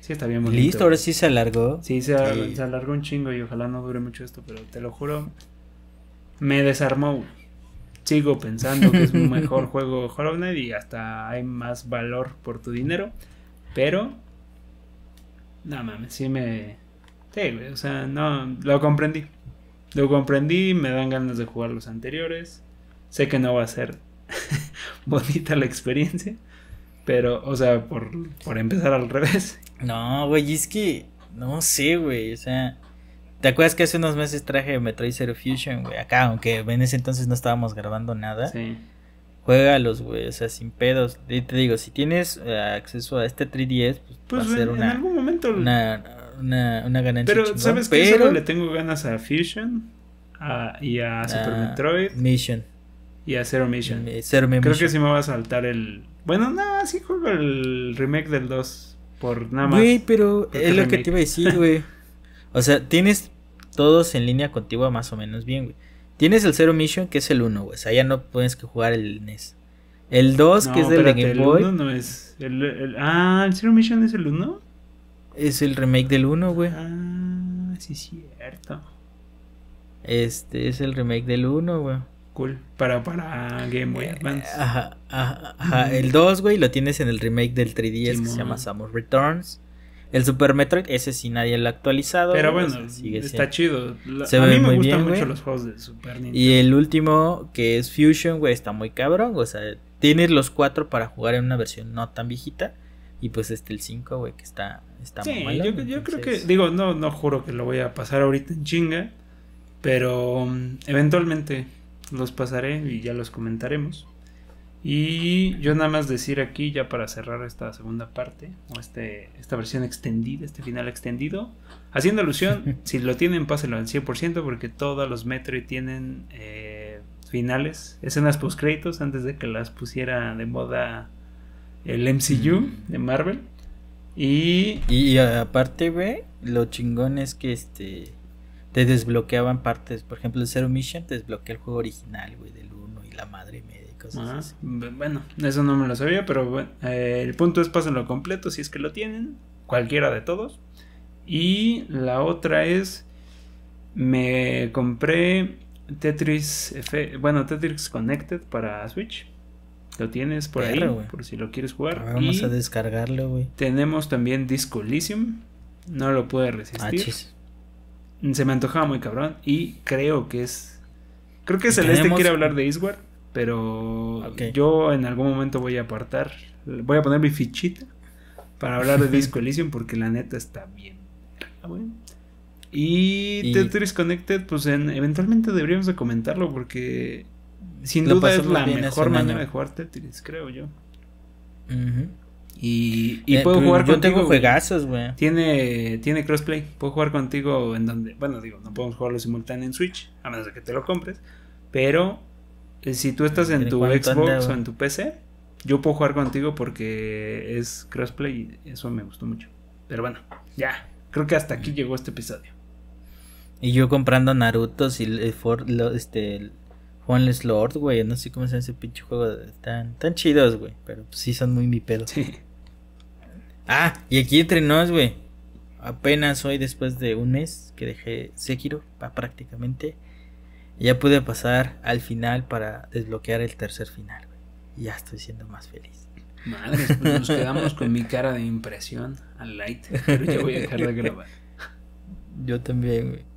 Sí, está bien Listo, ahora sí se alargó. Sí se, alargó un chingo y ojalá no dure mucho esto, pero te lo juro, me desarmó. Sigo pensando que es un *laughs* mejor juego Hollow Knight y hasta hay más valor por tu dinero, pero... No mames, sí me... Sí, o sea, no, lo comprendí. Lo comprendí, me dan ganas de jugar los anteriores. Sé que no va a ser *laughs* bonita la experiencia. Pero, o sea, por, por empezar al revés. *laughs* No, güey, es que. No sé, güey. O sea. ¿Te acuerdas que hace unos meses traje Metroid Zero Fusion, güey? Acá, aunque en ese entonces no estábamos grabando nada. Sí. Juegalos, güey, o sea, sin pedos. Y te digo, si tienes eh, acceso a este 3DS, pues, Pues va a ser en una, algún momento. una, una, una ganancia. pero, chingón, ¿sabes qué? pero- Solo le tengo ganas a Fusion a- y a Super Ah, Metroid Mission. y a Zero Mission. Zero Creo Mission. que sí me va a saltar el. Bueno, no, sí juego el remake del 2. Por nada más. Güey, pero es lo que remake. te iba a decir, güey. *laughs* O sea, tienes todos en línea contigo más o menos bien, güey. Tienes el Zero Mission, que es el 1, güey. O sea, ya no puedes que jugar el NES. El 2, No, que es del de Game el Boy, uno no es. El, el- ah, ¿el Zero Mission es el 1? es el remake del 1, güey. Ah, sí, cierto. Este es el remake del 1, güey. Cool. Para, para Game Boy Eh, Advance. Ajá, ajá, ajá. El 2, güey, lo tienes en el remake del 3DS que se llama Samus Returns. El Super Metroid, ese sí nadie lo ha actualizado. Pero o bueno, sea, sigue está siendo- chido. La- Se a ve mí me muy gustan bien, mucho güey. los juegos de Super Nintendo. Y el último, que es Fusion, güey, está muy cabrón. O sea, tienes los cuatro para jugar en una versión no tan viejita. Y pues este el 5, güey, que está, está Sí, mamalón, yo, yo creo que, digo, no, no juro que lo voy a pasar ahorita en chinga, pero mm, eventualmente los pasaré y ya los comentaremos. Y yo nada más decir aquí, ya para cerrar esta segunda parte, o este, esta versión extendida, este final extendido, haciendo alusión, *laughs* si lo tienen, pásenlo al 100%, porque todos los Metroid tienen eh, finales, escenas post créditos antes de que las pusiera de moda el MCU de Marvel. Y Y, y aparte, güey, lo chingón es que este te desbloqueaban partes. Por ejemplo, el Zero Mission te desbloquea el juego original, güey, del 1 y la madre media y cosas Ah, así. bueno, eso no me lo sabía, pero bueno, eh, el punto es pásenlo completo si es que lo tienen, cualquiera de todos. Y la otra es, me compré Tetris, Efe- bueno, Tetris Connected para Switch. Lo tienes por ahí, güey. por si lo quieres jugar. Ah, Vamos y a descargarlo, güey. tenemos también Disco Elysium, no lo pude Ah, resistir. chis. Se me antojaba muy cabrón y creo que es. Creo que Celeste tenemos- quiere hablar de Iswar, pero yo en algún momento voy a apartar. Voy a poner mi fichita para hablar de Disco *laughs* Elysium porque la neta está bien. güey. Y, Y- Tetris Connected, pues en- eventualmente deberíamos de comentarlo porque sin duda es la mejor manera de jugar Tetris, creo yo. Ujú. Y, y Eh, puedo jugar Yo contigo. tengo juegazos, güey. Tiene, tiene crossplay. Puedo jugar contigo en donde. Bueno, digo, no podemos jugarlo simultáneo en Switch, a menos de que te lo compres. Pero eh, si tú estás en ¿En tu Xbox anda, o en tu PC, yo puedo jugar contigo porque es crossplay y eso me gustó mucho. Pero bueno, ya. Creo que hasta aquí llegó este episodio. Y yo comprando Narutos y el For- lo- este el Lord, güey. No sé cómo se llama ese pinche juego. Están tan chidos, güey. Pero pues, sí son muy mi pedo. Sí. Ah, y aquí entre nos, güey. Apenas hoy, después de un mes que dejé Sekiro, prácticamente. Ya pude pasar al final para desbloquear el tercer final, güey. Y ya estoy siendo más feliz. Madre, pues nos quedamos con mi cara de impresión al light. Pero ya voy a dejar de grabar. *laughs* Yo también, güey.